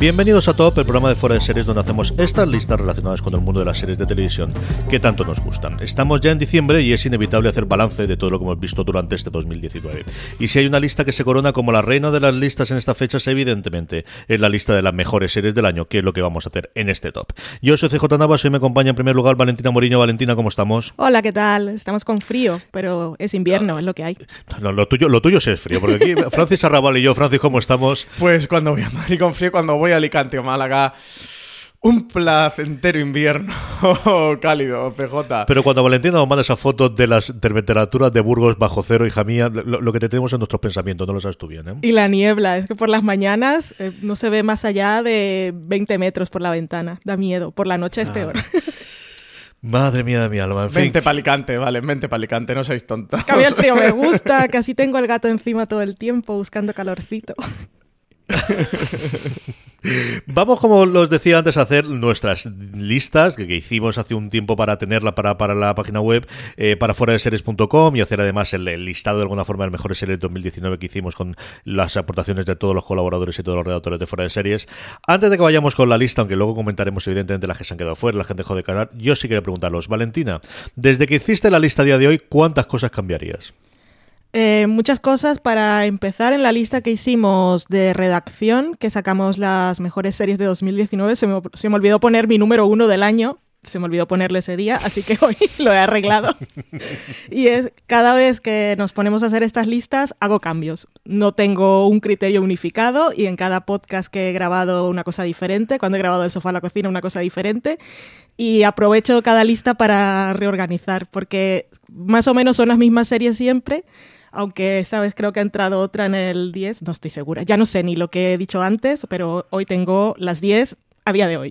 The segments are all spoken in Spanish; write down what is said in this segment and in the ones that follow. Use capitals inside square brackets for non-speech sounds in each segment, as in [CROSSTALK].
Bienvenidos a Top, el programa de fuera de series donde hacemos estas listas relacionadas con el mundo de las series de televisión que tanto nos gustan. Estamos ya en diciembre y es inevitable hacer balance de todo lo que hemos visto durante este 2019. Y si hay una lista que se corona como la reina de las listas en esta fecha, es evidentemente es la lista de las mejores series del año, que es lo que vamos a hacer en este Top. Yo soy CJ Navas, hoy me acompaña en primer lugar Valentina Moriño. Valentina, ¿cómo estamos? Hola, ¿qué tal? Estamos con frío, pero es invierno, es lo que hay. No, lo tuyo, lo tuyo sí es frío, porque aquí [LAUGHS] Francis Arrabal y yo, Francis, ¿cómo estamos? Pues cuando voy a Madrid con frío, cuando voy a Alicante o Málaga, un placentero invierno [LAUGHS] cálido, PJ. Pero cuando Valentina nos manda esas fotos de las temperaturas de Burgos bajo cero, hija mía, lo, lo que te tenemos en nuestros pensamientos, no lo sabes tú bien, ¿eh? Y la niebla, es que por las mañanas eh, no se ve más allá de 20 metros por la ventana, da miedo, por la noche es Ah. peor. [LAUGHS] Madre mía de mi alma, en fin. Vente pa' Alicante, vale, vente pa' Alicante, no seáis tontos. Que a mí el frío me [LAUGHS] gusta, casi tengo el gato encima todo el tiempo buscando calorcito. [LAUGHS] Vamos, como os decía antes, a hacer nuestras listas que, que hicimos hace un tiempo para tenerla para, para la página web, eh, para fuera de series.com y hacer además el, listado de alguna forma de las mejores series de 2019 que hicimos con las aportaciones de todos los colaboradores y todos los redactores de fuera de series. Antes de que vayamos con la lista, aunque luego comentaremos evidentemente las que se han quedado fuera, la gente dejó de canal, yo sí quería preguntaros, Valentina, desde que hiciste la lista a día de hoy, ¿cuántas cosas cambiarías? Eh, muchas cosas para empezar en la lista que hicimos de redacción, que sacamos las mejores series de 2019. Se me, se me olvidó poner mi número uno del año. Se me olvidó ponerle ese día, así que [LAUGHS] hoy lo he arreglado. [LAUGHS] y es cada vez que nos ponemos a hacer estas listas, hago cambios. No tengo un criterio unificado y en cada podcast que he grabado una cosa diferente. Cuando he grabado el sofá a la cocina, una cosa diferente. Y aprovecho cada lista para reorganizar, porque más o menos son las mismas series siempre aunque esta vez creo que ha entrado otra en el 10, no estoy segura. Ya no sé ni lo que he dicho antes, pero hoy tengo las 10 a día de hoy.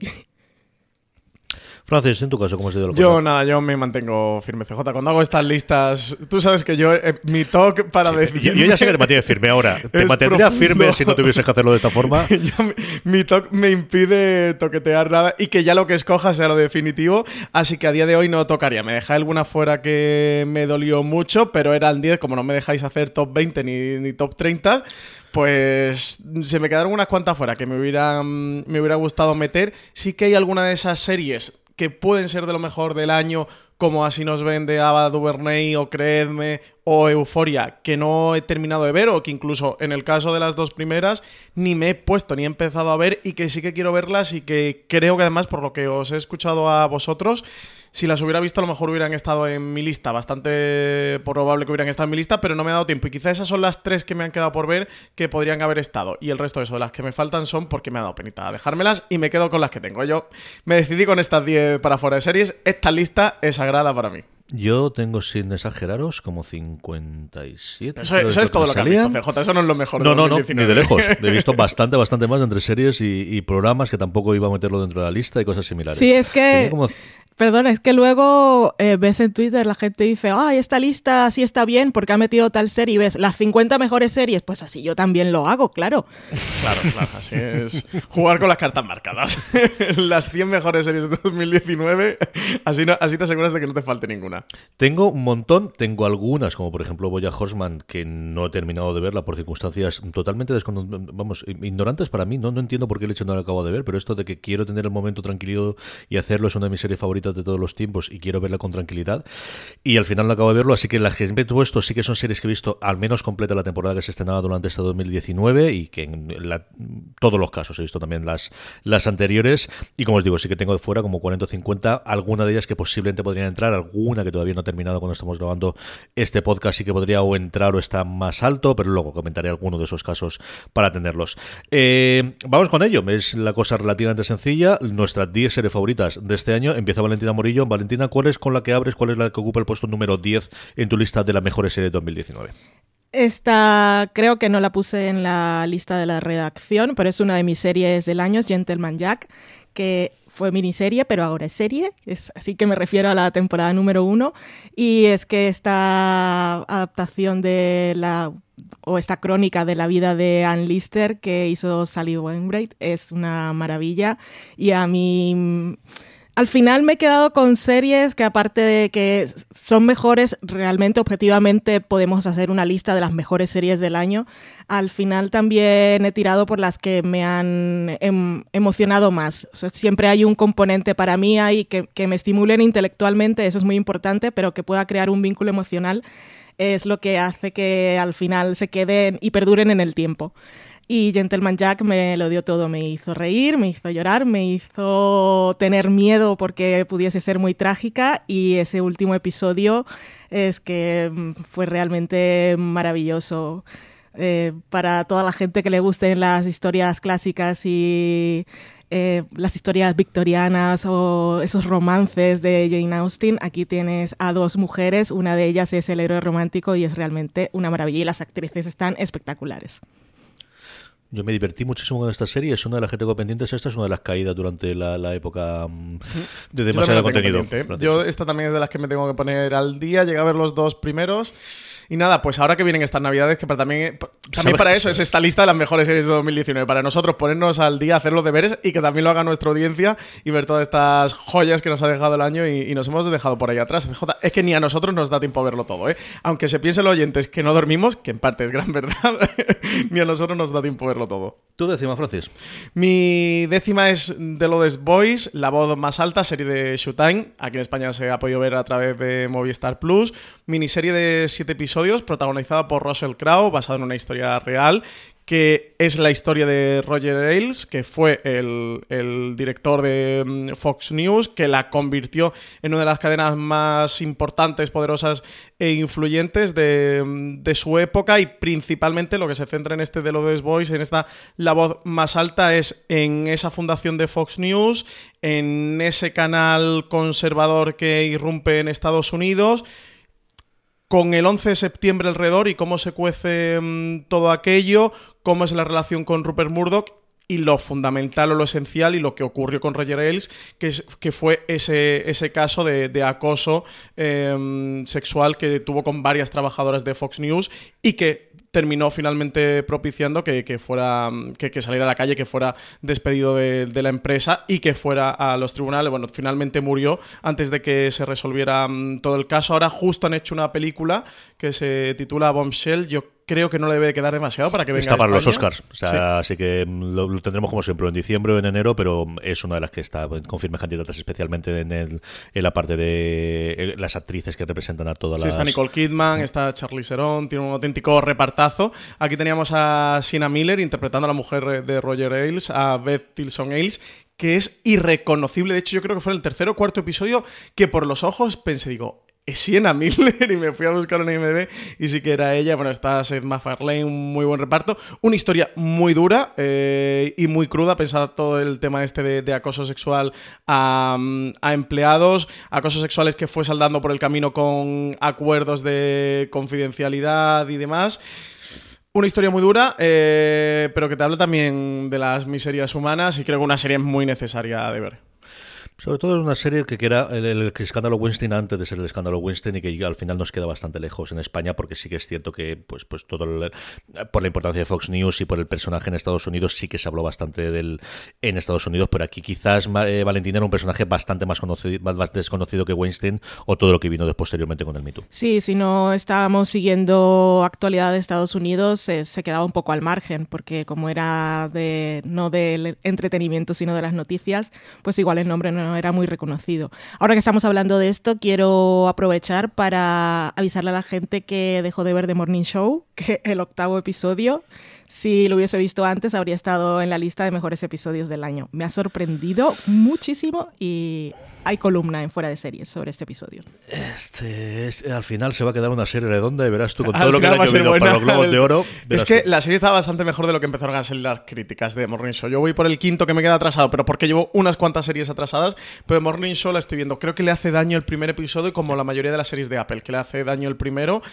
Francis, en tu caso, ¿cómo ha sido lo Yo nada, yo me mantengo firme, CJ. Cuando hago estas listas, tú sabes que yo, eh, mi talk para decir... Yo, yo ya sé que te mantienes firme ahora. [LAUGHS] Te profundo. firme si no tuvieses que hacerlo de esta forma. [LAUGHS] Yo- mi talk me impide toquetear nada y que ya lo que escoja sea lo definitivo. Así que a día de hoy no tocaría. Me dejé alguna fuera que me dolió mucho, pero eran 10. Como no me dejáis hacer top 20 ni, ni top 30, pues se me quedaron unas cuantas fuera que me hubieran me hubiera gustado meter. Sí que hay alguna de esas series que pueden ser de lo mejor del año, como así nos ven de Ava DuVernay o Creedme o Euforia, que no he terminado de ver o que incluso en el caso de las dos primeras ni me he puesto ni he empezado a ver y que sí que quiero verlas y que creo que además por lo que os he escuchado a vosotros, si las hubiera visto a lo mejor hubieran estado en mi lista, bastante probable que hubieran estado en mi lista, pero no me ha dado tiempo y quizá esas son las tres que me han quedado por ver que podrían haber estado y el resto de eso las que me faltan son porque me ha dado penita dejármelas y me quedo con las que tengo. Yo me decidí con estas 10 para fuera de series, esta lista es sagrada para mí. Yo tengo, sin exageraros, como 57. Eso, eso es todo lo que has salían. visto, CJ, eso no es lo mejor. No, de no, no, ni 2019. de lejos. [LAUGHS] He visto bastante, bastante más entre series y, y programas que tampoco iba a meterlo dentro de la lista y cosas similares. Sí, es que Perdona, es que luego eh, ves en Twitter la gente dice, ay, esta lista sí está bien porque ha metido tal serie y ves las 50 mejores series. Pues así yo también lo hago, claro. Claro, claro, así es. Jugar con las cartas marcadas. [LAUGHS] las 100 mejores series de 2019, así, no- así te aseguras de que no te falte ninguna. Tengo un montón, tengo algunas, como por ejemplo Boya Horseman, que no he terminado de verla por circunstancias totalmente vamos, ignorantes para mí. No, no entiendo por qué el hecho no la acabo de ver, pero esto de que quiero tener el momento tranquilo y hacerlo es una de mis series favoritas favorita de todos los tiempos y quiero verla con tranquilidad. Y al final no acabo de verlo, así que las que he puesto sí que son series que he visto al menos completa la temporada que se estrenaba durante este 2019 y que en todos los casos he visto también las, las anteriores. Y como os digo, sí que tengo de fuera como 40 o 50, alguna de ellas que posiblemente podrían entrar, alguna que todavía no he terminado cuando estamos grabando este podcast sí que podría o entrar o está más alto, pero luego comentaré alguno de esos casos para tenerlos. Eh, vamos con ello, es la cosa relativamente sencilla. Nuestras 10 series favoritas de este año. Empieza Valentina Morillo. Valentina, ¿cuál es con la que abres? ¿Cuál es la que ocupa el puesto número 10 en tu lista de las mejores series de 2019? Esta creo que no la puse en la lista de la redacción, pero es una de mis series del año, Gentleman Jack, que fue miniserie, pero ahora es serie, es, así que me refiero a la temporada número uno. Y es que esta adaptación de la o esta crónica de la vida de Ann Lister que hizo Sally Wainwright es una maravilla y a mí al final me he quedado con series que aparte de que son mejores, realmente objetivamente podemos hacer una lista de las mejores series del año. Al final también he tirado por las que me han em, emocionado más. siempre hay un componente para mí ahí que, que me estimulen intelectualmente, eso es muy importante, pero que pueda crear un vínculo emocional es lo que hace que al final se queden y perduren en el tiempo. Y Gentleman Jack me lo dio todo, me hizo reír, me hizo llorar, me hizo tener miedo porque pudiese ser muy trágica y ese último episodio es que mm, fue realmente maravilloso. Eh, para toda la gente que le gusten las historias clásicas y eh, las historias victorianas o esos romances de Jane Austen, aquí tienes a dos mujeres, una de ellas es el héroe romántico y es realmente una maravilla y las actrices están espectaculares. Yo me divertí muchísimo con esta serie, es una de las que tengo pendientes, esta es una de las caídas durante la, época mm, de demasiado contenido. Yo esta también es de las que me tengo que poner al día, llegué a ver los dos primeros. Y nada, pues ahora que vienen estas navidades, que para también, también para eso es esta lista de las mejores series de 2019. Para nosotros ponernos al día, hacer los deberes y que también lo haga nuestra audiencia y ver todas estas joyas que nos ha dejado el año y, nos hemos dejado por ahí atrás. es que ni a nosotros nos da tiempo a verlo todo, ¿eh? Aunque se piense los oyentes que no dormimos, que en parte es gran [LAUGHS] verdad, ni a nosotros nos da tiempo a verlo todo. ¿Tu décima, Francis? Mi décima es The Lodest Boys, la voz más alta, serie de Showtime. Aquí en España se ha podido ver a través de Movistar Plus. Miniserie de siete episodios protagonizada por Russell Crowe, basada en una historia real, que es la historia de Roger Ailes, que fue el, director de mm, Fox News, que la convirtió en una de las cadenas más importantes, poderosas e influyentes de, mm, su época. Y principalmente lo que se centra en este de los Boys, en esta la voz más alta, es en esa fundación de Fox News, en ese canal conservador que irrumpe en Estados Unidos, con el 11 de septiembre alrededor y cómo se cuece mm, todo aquello, cómo es la relación con Rupert Murdoch y lo fundamental o lo esencial y lo que ocurrió con Roger Ailes, que, fue ese, ese caso de, acoso em, sexual que tuvo con varias trabajadoras de Fox News y que terminó finalmente propiciando que, fuera que, saliera a la calle, que fuera despedido de, de, la empresa y que fuera a los tribunales. Bueno, finalmente murió antes de que se resolviera mm, todo el caso. Ahora justo han hecho una película que se titula Bombshell. Yo creo que no le debe quedar demasiado para que venga Está para los Oscars, o sea, así que lo, tendremos como siempre en diciembre o en enero, pero es una de las que está con firmes candidatas, especialmente en, el, en la parte de eh, las actrices que representan a todas sí, las... está Nicole Kidman, está Charlie Theron, tiene un auténtico repartazo. Aquí teníamos a Sina Miller interpretando a la mujer de Roger Ailes, a Beth Tilson Ailes, que es irreconocible. De hecho, yo creo que fue el tercer o cuarto episodio que por los ojos pensé, digo, es Sienna Miller [LAUGHS] y me fui a buscar en IMDb y sí que era ella. Bueno, está Seth MacFarlane, un muy buen reparto. Una historia muy dura eh, y muy cruda, pensado todo el tema este de, acoso sexual a, a, empleados, acosos sexuales que fue saldando por el camino con acuerdos de confidencialidad y demás. Una historia muy dura, eh, pero que te habla también de las miserias humanas y creo que una serie muy necesaria de ver. Sobre todo es una serie que era el, escándalo Weinstein antes de ser el escándalo Weinstein y que al final nos queda bastante lejos en España porque sí que es cierto que pues pues todo por la importancia de Fox News y por el personaje en Estados Unidos sí que se habló bastante del en Estados Unidos, pero aquí quizás eh, Valentín era un personaje bastante más conocido más, desconocido que Weinstein o todo lo que vino posteriormente con el mito. Sí, si no estábamos siguiendo actualidad de Estados Unidos se quedaba un poco al margen porque como era de no del entretenimiento sino de las noticias, pues igual el nombre no era muy reconocido. Ahora que estamos hablando de esto, quiero aprovechar para avisarle a la gente que dejó de ver The Morning Show, [LAUGHS] que el octavo episodio si lo hubiese visto antes, habría estado en la lista de mejores episodios del año. Me ha sorprendido muchísimo y hay columna en Fuera de Series sobre este episodio. Este, al final se va a quedar una serie redonda y verás tú con todo lo que le ha llovido para los Globos de Oro. Es que la serie está bastante mejor de lo que empezaron a salir las críticas de Morning Show. Yo voy por el quinto que me queda atrasado, pero porque llevo unas cuantas series atrasadas, pero Morning Show la estoy viendo. Creo que le hace daño el primer episodio, como la mayoría de las series de Apple, que le hace daño el primero,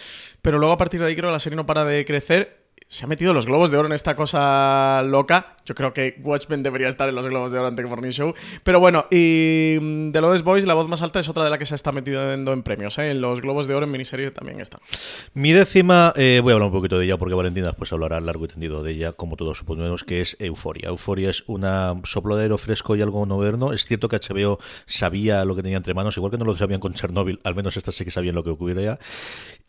pero luego a partir de ahí creo que la serie no para de crecer se ha metido los globos de oro en esta cosa loca. Yo creo que Watchmen debería estar en los globos de oro ante Morning Show. Pero bueno, y mm, The Lowest Boys, la voz más alta, es otra de la que se está metiendo en premios. ¿eh? En los globos de oro en miniserie también está. Mi décima, eh, voy a hablar un poquito de ella porque Valentina después hablará largo y tendido de ella, como todos suponemos, que es Euforia. Euforia es una soplodero fresco y algo moderno. Es cierto que HBO sabía lo que tenía entre manos, igual que no lo sabían con Chernobyl, al menos estas sí que sabían lo que ocurriría.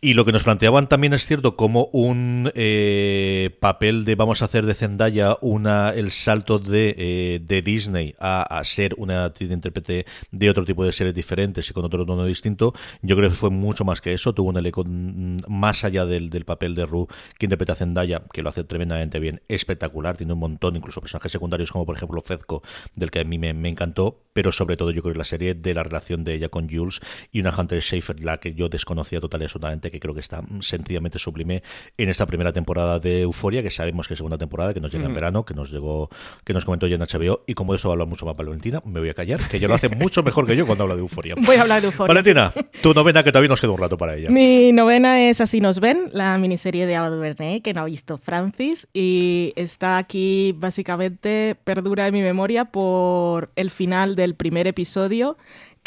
Y lo que nos planteaban también es cierto como un... Eh, papel de vamos a hacer de Zendaya una el salto de, eh, de Disney a, ser una intérprete de otro tipo de series diferentes y con otro tono distinto, yo creo que fue mucho más que eso. Tuvo un elenco más allá del, del papel de Ru que interpreta a Zendaya, que lo hace tremendamente bien, espectacular. Tiene un montón, incluso personajes secundarios como por ejemplo Fezco, del que a mí me, me encantó, pero sobre todo yo creo que la serie de la relación de ella con Jules y una Hunter Schaefer, la que yo desconocía total y absolutamente, que creo que está sencillamente sublime en esta primera temporada de Euforia, que sabemos que es segunda temporada, que nos llega en verano, que nos llegó, que nos comentó ya en HBO, y como de eso va a hablar mucho más Valentina, me voy a callar, que ella lo hace mucho mejor que yo cuando habla de Euforia. Voy a hablar de Euforia. Valentina, [LAUGHS] tu novena, que todavía nos queda un rato para ella. Mi novena es Así nos ven, la miniserie de Ava DuVernay, que no ha visto Francis, y está aquí básicamente, perdura en mi memoria por el final del primer episodio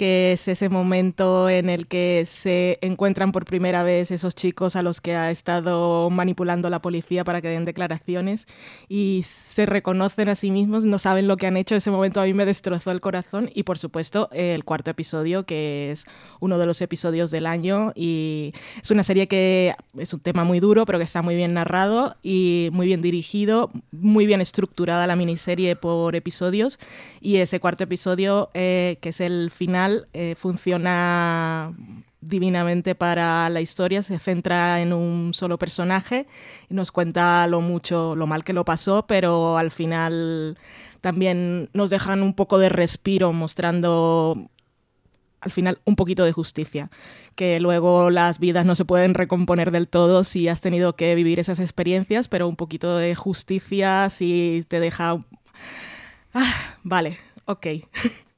que es ese momento en el que se encuentran por primera vez esos chicos a los que ha estado manipulando la policía para que den declaraciones y se reconocen a sí mismos, no saben lo que han hecho. Ese momento a mí me destrozó el corazón y por supuesto el cuarto episodio que es uno de los episodios del año y es una serie que es un tema muy duro pero que está muy bien narrado y muy bien dirigido, muy bien estructurada la miniserie por episodios y ese cuarto episodio eh, que es el final eh, funciona divinamente para la historia, se centra en un solo personaje y nos cuenta lo mucho, lo mal que lo pasó, pero al final también nos dejan un poco de respiro mostrando al final un poquito de justicia, que luego las vidas no se pueden recomponer del todo si has tenido que vivir esas experiencias, pero un poquito de justicia si te deja... Ah, vale, ok. [LAUGHS]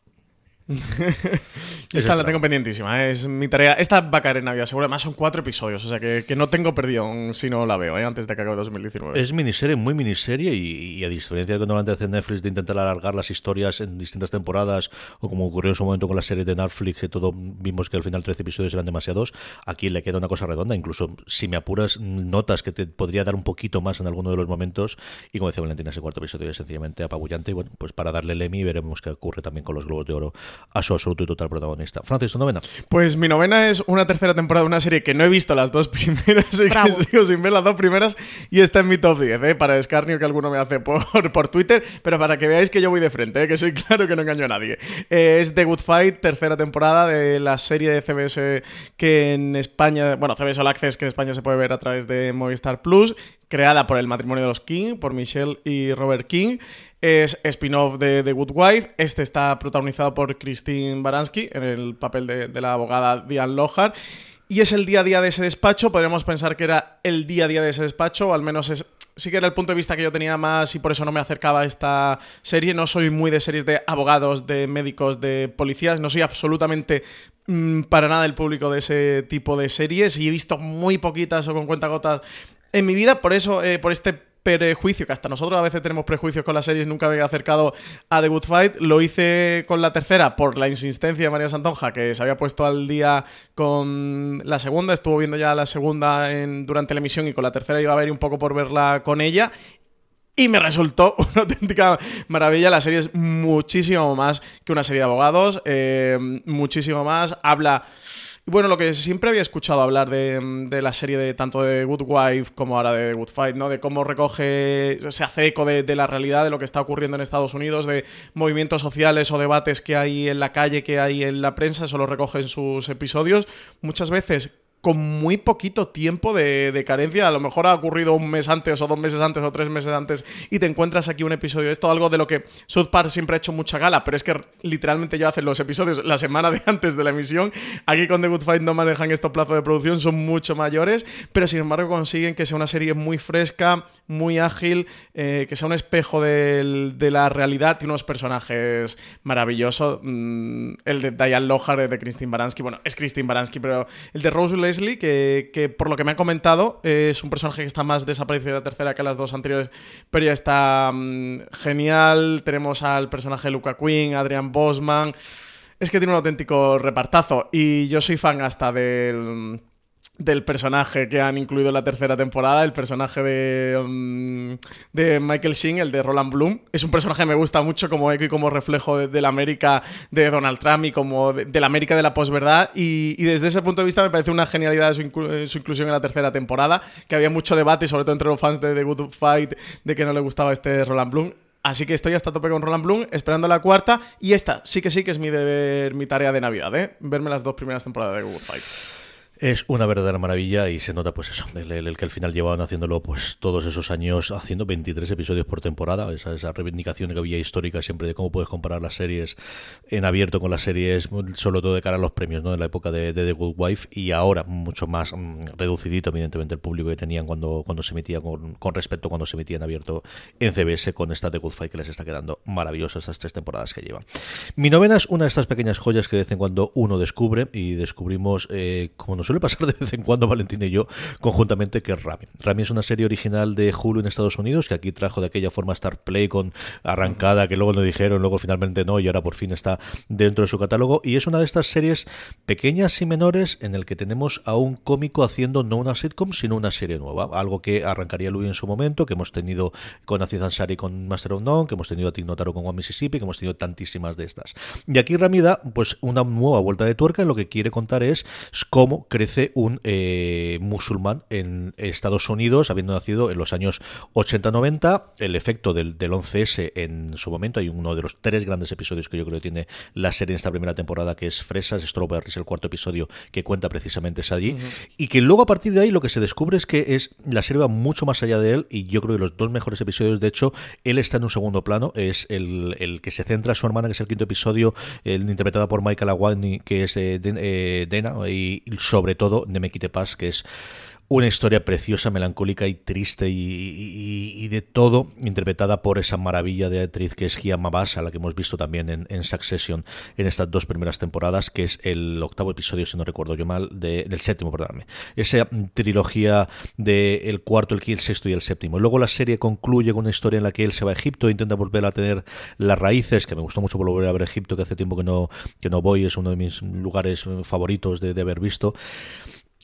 [LAUGHS] Esta la tengo pendientísima, ¿eh? es mi tarea. Esta va a caer en Navidad, seguro. Además, son cuatro episodios, o sea que, no tengo perdido si no la veo, ¿eh? antes de que acabe 2019. Es miniserie, muy miniserie, y, a diferencia de cuando antes hace Netflix de intentar alargar las historias en distintas temporadas, o como ocurrió en su momento con la serie de Netflix, que todo vimos que al final 13 episodios eran demasiados, aquí le queda una cosa redonda. Incluso si me apuras, notas que te podría dar un poquito más en alguno de los momentos. Y como decía Valentina, ese cuarto episodio es sencillamente apabullante. Y bueno, pues para darle el Emmy veremos qué ocurre también con los Globos de Oro a su absoluto y total protagonista. Francis, tu novena. Pues mi novena es una tercera temporada de una serie que no he visto las dos [LAUGHS] primeras y que sigo sin ver las dos primeras y está en mi top 10, ¿eh? para escarnio que alguno me hace por, [LAUGHS] por Twitter, pero para que veáis que yo voy de frente, ¿eh? que soy claro que no engaño a nadie. Eh, es The Good Fight, tercera temporada de la serie de CBS que en España, bueno, CBS All Access que en España se puede ver a través de Movistar Plus, creada por el matrimonio de los King, por Michelle y Robert King es spin-off de The Good Wife. Este está protagonizado por Christine Baranski en el papel de, la abogada Diane Lohar. Y es el día a día de ese despacho. Podríamos pensar que era el día a día de ese despacho, o al menos es, sí que era el punto de vista que yo tenía más y por eso no me acercaba a esta serie. No soy muy de series de abogados, de médicos, de policías. No soy absolutamente mm, para nada el público de ese tipo de series y he visto muy poquitas o con cuentagotas en mi vida. Por eso, eh, por este prejuicio, que hasta nosotros a veces tenemos prejuicios con las series, nunca me había acercado a The Good Fight. Lo hice con la tercera por la insistencia de María Santonja, que se había puesto al día con la segunda, estuvo viendo ya la segunda en, durante la emisión y con la tercera iba a ver un poco por verla con ella. Y me resultó [LAUGHS] una auténtica maravilla. La serie es muchísimo más que una serie de abogados, eh, muchísimo más. Habla Y bueno, lo que siempre había escuchado hablar de, de la serie de tanto de Good Wife como ahora de Good Fight, ¿no? De cómo recoge, se hace eco de, de la realidad, de lo que está ocurriendo en Estados Unidos, de movimientos sociales o debates que hay en la calle, que hay en la prensa, eso lo recoge en sus episodios. Muchas veces con muy poquito tiempo de, carencia. A lo mejor ha ocurrido un mes antes o dos meses antes o tres meses antes y te encuentras aquí un episodio de esto, algo de lo que South Park siempre ha hecho mucha gala, pero es que literalmente ya hacen los episodios la semana de antes de la emisión. Aquí con The Good Fight no manejan estos plazos de producción, son mucho mayores, pero sin embargo consiguen que sea una serie muy fresca, muy ágil, eh, que sea un espejo de la realidad y unos personajes maravillosos. Mm, el de Diane Lohar, de Christine Baranski, bueno, es Christine Baranski, pero el de Rose que, por lo que me han comentado es un personaje que está más desaparecido de la tercera que las dos anteriores, pero ya está mm, genial. Tenemos al personaje de Luca Quinn, Adrian Bosman. Es que tiene un auténtico repartazo y yo soy fan hasta del del personaje que han incluido en la tercera temporada, el personaje de, um, de Michael Sheen, el de Roland Bloom. Es un personaje que me gusta mucho como eco y como reflejo de, la América de Donald Trump y como de, la América de la posverdad. Y, desde ese punto de vista me parece una genialidad su, inclusión en la tercera temporada, que había mucho debate, sobre todo entre los fans de The Good Fight, de que no le gustaba este Roland Bloom. Así que estoy hasta tope con Roland Bloom, esperando la cuarta. Y esta sí que sí que es mi deber, mi tarea de Navidad, ¿eh? Verme las dos primeras temporadas de The Good Fight. Es una verdadera maravilla y se nota pues eso, el, que al final llevaban haciéndolo pues todos esos años, haciendo 23 episodios por temporada, esa, esa reivindicación que había histórica siempre de cómo puedes comparar las series en abierto con las series, sobre todo de cara a los premios, ¿no? En la época de, The Good Wife y ahora mucho más mm, reducidito evidentemente el público que tenían cuando, cuando se emitía con, con respecto cuando se emitía en abierto en CBS con esta The Good Fight que les está quedando maravillosa estas tres temporadas que llevan. Mi novena es una de estas pequeñas joyas que de vez en cuando uno descubre y descubrimos eh, como nos suele pasar de vez en cuando Valentín y yo conjuntamente, que es Rami. Rami es una serie original de Hulu en Estados Unidos, que aquí trajo de aquella forma Star Play con arrancada, que luego nos dijeron, luego finalmente no, y ahora por fin está dentro de su catálogo. Y es una de estas series pequeñas y menores en el que tenemos a un cómico haciendo no una sitcom, sino una serie nueva. Algo que arrancaría Louis en su momento, que hemos tenido con Aziz Ansari con Master of None, que hemos tenido a Tig Notaro con One Mississippi, que hemos tenido tantísimas de estas. Y aquí Rami da pues una nueva vuelta de tuerca, en lo que quiere contar es cómo crece un eh, musulmán en Estados Unidos, habiendo nacido en los años 80-90. El efecto del, 11S en su momento, hay uno de los tres grandes episodios que yo creo que tiene la serie en esta primera temporada, que es Fresas, Strawberries, el cuarto episodio que cuenta precisamente es allí. Y que luego a partir de ahí lo que se descubre es que es la serie va mucho más allá de él y yo creo que los dos mejores episodios, de hecho, él está en un segundo plano, es el, que se centra a su hermana, que es el quinto episodio, el interpretado por Michael Aguani, que es eh, eh, Dena, y sobre todo de Me Quite Paz, que es una historia preciosa, melancólica y triste y, de todo, interpretada por esa maravilla de actriz que es Gia Mabas, a la que hemos visto también en, Succession en estas dos primeras temporadas, que es el octavo episodio, si no recuerdo yo mal, del séptimo, perdóname. Esa trilogía del cuarto, el quinto, el sexto y el séptimo. Luego la serie concluye con una historia en la que él se va a Egipto, e intenta volver a tener las raíces, que me gustó mucho volver a ver Egipto, que hace tiempo que no, que no voy, es uno de mis lugares favoritos de, de haber visto.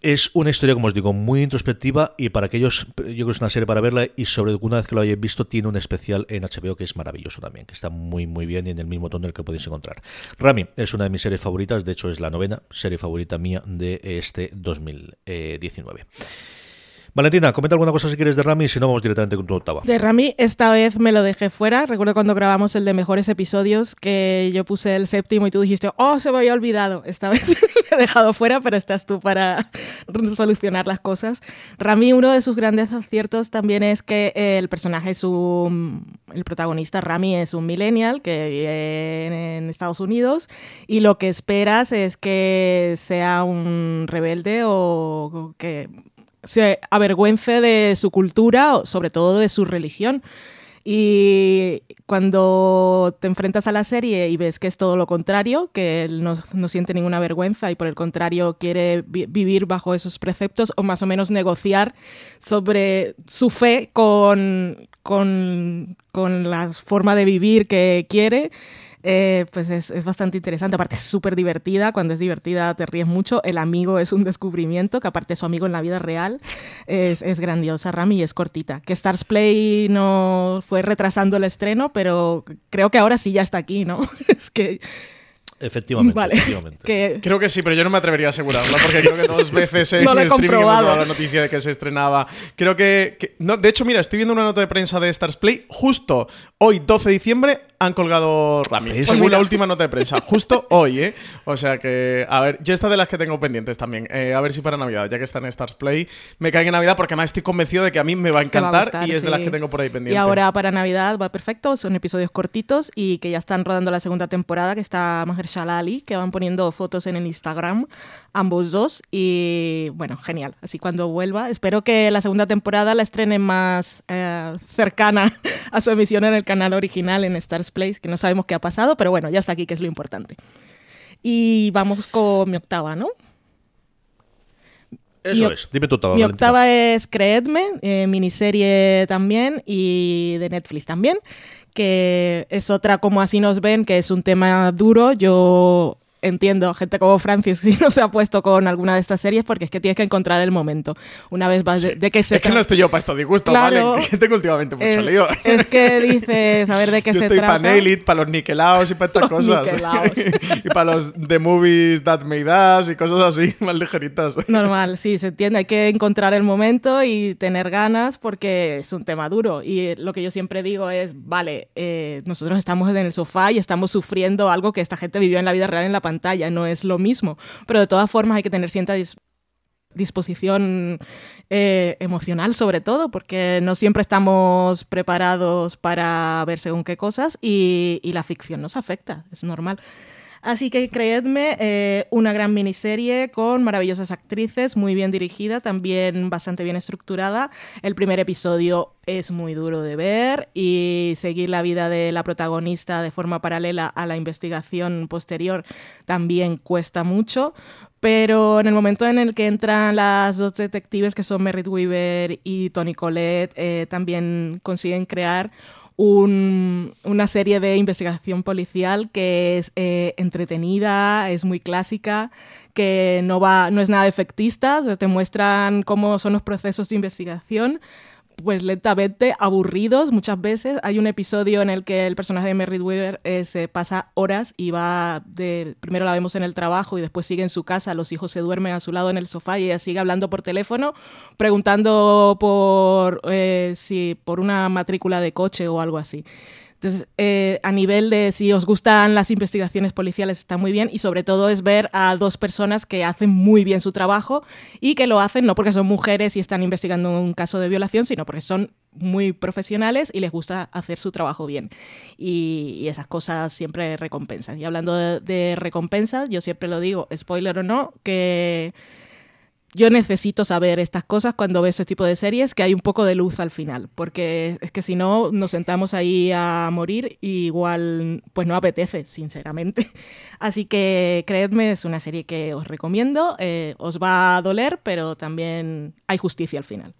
Es una historia, como os digo, muy introspectiva y para aquellos, yo creo que es una serie para verla y sobre una vez que lo hayáis visto, tiene un especial en HBO que es maravilloso también, que está muy muy bien y en el mismo tono en el que podéis encontrar. Rami es una de mis series favoritas, de hecho es la novena serie favorita mía de este 2019. Valentina, comenta alguna cosa si quieres de Rami, si no vamos directamente con tu octava. De Rami, esta vez me lo dejé fuera. Recuerdo cuando grabamos el de mejores episodios que yo puse el séptimo y tú dijiste, oh, se me había olvidado. Esta [LAUGHS] vez me he dejado fuera, pero estás tú para [LAUGHS] solucionar las cosas. Rami, uno de sus grandes aciertos también es que el personaje es un. El protagonista, Rami, es un millennial que vive en Estados Unidos y lo que esperas es que sea un rebelde o que se avergüence de su cultura, sobre todo de su religión. Y cuando te enfrentas a la serie y ves que es todo lo contrario, que él no, siente ninguna vergüenza y por el contrario quiere vivir bajo esos preceptos o más o menos negociar sobre su fe con, con, con la forma de vivir que quiere, eh, pues es, es, bastante interesante. Aparte es súper divertida, cuando es divertida te ríes mucho. El amigo es un descubrimiento, que aparte es su amigo en la vida real, es, es grandiosa, Rami, y es cortita. Que Stars Play no fue retrasando el estreno, pero creo que ahora sí ya está aquí, ¿no? [LAUGHS] es que Efectivamente, Vale. efectivamente. Que Creo que sí, pero yo no me atrevería a asegurarlo porque creo que dos [LAUGHS] veces en No lo he streaming hemos comprobado. dado la noticia de que se estrenaba. Creo que, que- no, de hecho, mira, estoy viendo una nota de prensa de Stars Play justo hoy, 12 de diciembre, han colgado Pues mira. la última nota de prensa, [LAUGHS] justo hoy, ¿eh? O sea que, a ver, yo esta de las que tengo pendientes también. Eh, a ver si para Navidad, ya que está en Stars Play, me cae en Navidad porque además estoy convencido de que a mí me va a te va a encantar gustar, y es de las que tengo por ahí pendientes. Y ahora para Navidad va perfecto, son episodios cortitos y que ya están rodando la segunda temporada, que está Mahershala Ali, que van poniendo fotos en el Instagram, ambos dos, y bueno, genial. Así cuando vuelva, espero que la segunda temporada la estrenen más eh, cercana [LAUGHS] a su emisión en el canal original en Stars Place, que no sabemos qué ha pasado, pero bueno, ya está aquí, que es lo importante. Y vamos con mi octava, ¿no? Eso Mi- es. Dime tu octava. Mi Valentina. octava es Creedme, eh, miniserie también y de Netflix también, que es otra como así nos ven, que es un tema duro. Yo entiendo, gente como Francis [LAUGHS] si no se ha puesto con alguna de estas series porque es que tienes que encontrar el momento. Una vez vas de, de qué se Es que no trata. estoy yo para esto disgusto, Claro. ¿vale? [LAUGHS] Tengo últimamente mucho Eh, lío. [LAUGHS] es que dices, a ver de qué Yo se estoy trata. para Nail It, para los niquelaos y para estas Los cosas. y para los The Movies That Made Us y cosas así, más ligeritas. Normal, sí, se entiende. Hay que encontrar el momento y tener ganas porque es un tema duro. Y lo que yo siempre digo es, vale, eh, nosotros estamos en el sofá y estamos sufriendo algo que esta gente vivió en la vida real en la pantalla, no es lo mismo. Pero de todas formas hay que tener cierta dis- disposición eh, emocional sobre todo, porque no siempre estamos preparados para ver según qué cosas y, y la ficción nos afecta, es normal. Así que creedme, eh, una gran miniserie con maravillosas actrices, muy bien dirigida, también bastante bien estructurada. El primer episodio es muy duro de ver y seguir la vida de la protagonista de forma paralela a la investigación posterior también cuesta mucho. Pero en el momento en el que entran las dos detectives, que son Merritt Weaver y Tony Collette, eh, también consiguen crear un- una serie de investigación policial que es eh, entretenida, es muy clásica, que no, va, no es nada efectista, te muestran cómo son los procesos de investigación, pues lentamente aburridos muchas veces. Hay un episodio en el que el personaje de Merritt Weaver eh, se pasa horas y va de primero la vemos en el trabajo y después sigue en su casa, los hijos se duermen a su lado en el sofá y ella sigue hablando por teléfono preguntando por eh, si por una matrícula de coche o algo así. Entonces, eh, a nivel de si os gustan las investigaciones policiales, está muy bien y sobre todo es ver a dos personas que hacen muy bien su trabajo y que lo hacen no porque son mujeres y están investigando un caso de violación, sino porque son muy profesionales y les gusta hacer su trabajo bien. Y, y esas cosas siempre recompensan. Y hablando de, de recompensas, yo siempre lo digo, spoiler o no, que yo necesito saber estas cosas cuando veo este tipo de series, que hay un poco de luz al final, porque es que si no nos sentamos ahí a morir y igual pues no apetece, sinceramente. [LAUGHS] Así que creedme, es una serie que os recomiendo, eh, os va a doler, pero también hay justicia al final.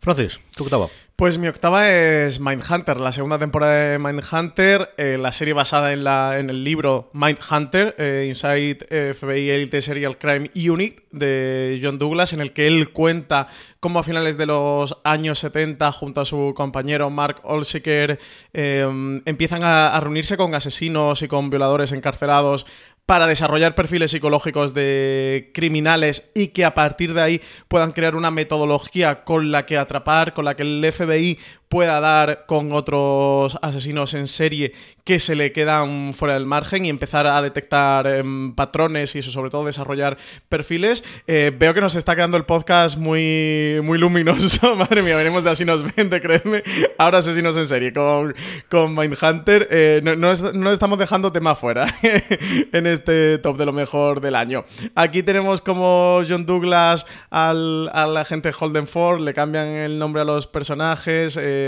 Francis, tu octava. Pues mi octava es Mindhunter, la segunda temporada de Mindhunter, eh, la serie basada en, la, en el libro Mindhunter, eh, Inside eh, FBI Elite Serial Crime Unit de John Douglas, en el que él cuenta cómo a finales de los años 70, junto a su compañero Mark Olshiker, eh, empiezan a reunirse con asesinos y con violadores encarcelados para desarrollar perfiles psicológicos de criminales y que a partir de ahí puedan crear una metodología con la que atrapar, con la que el FBI pueda dar con otros asesinos en serie que se le quedan fuera del margen y empezar a detectar em, patrones y eso, sobre todo desarrollar perfiles. Eh, veo que nos está quedando el podcast muy, muy luminoso. [LAUGHS] Madre mía, venimos de Así nos ven, de creedme. Ahora asesinos en serie con, con Mindhunter. Eh, no, no estamos dejando tema fuera [LAUGHS] en este top de lo mejor del año. Aquí tenemos como John Douglas al, al agente Holden Ford, le cambian el nombre a los personajes. eh,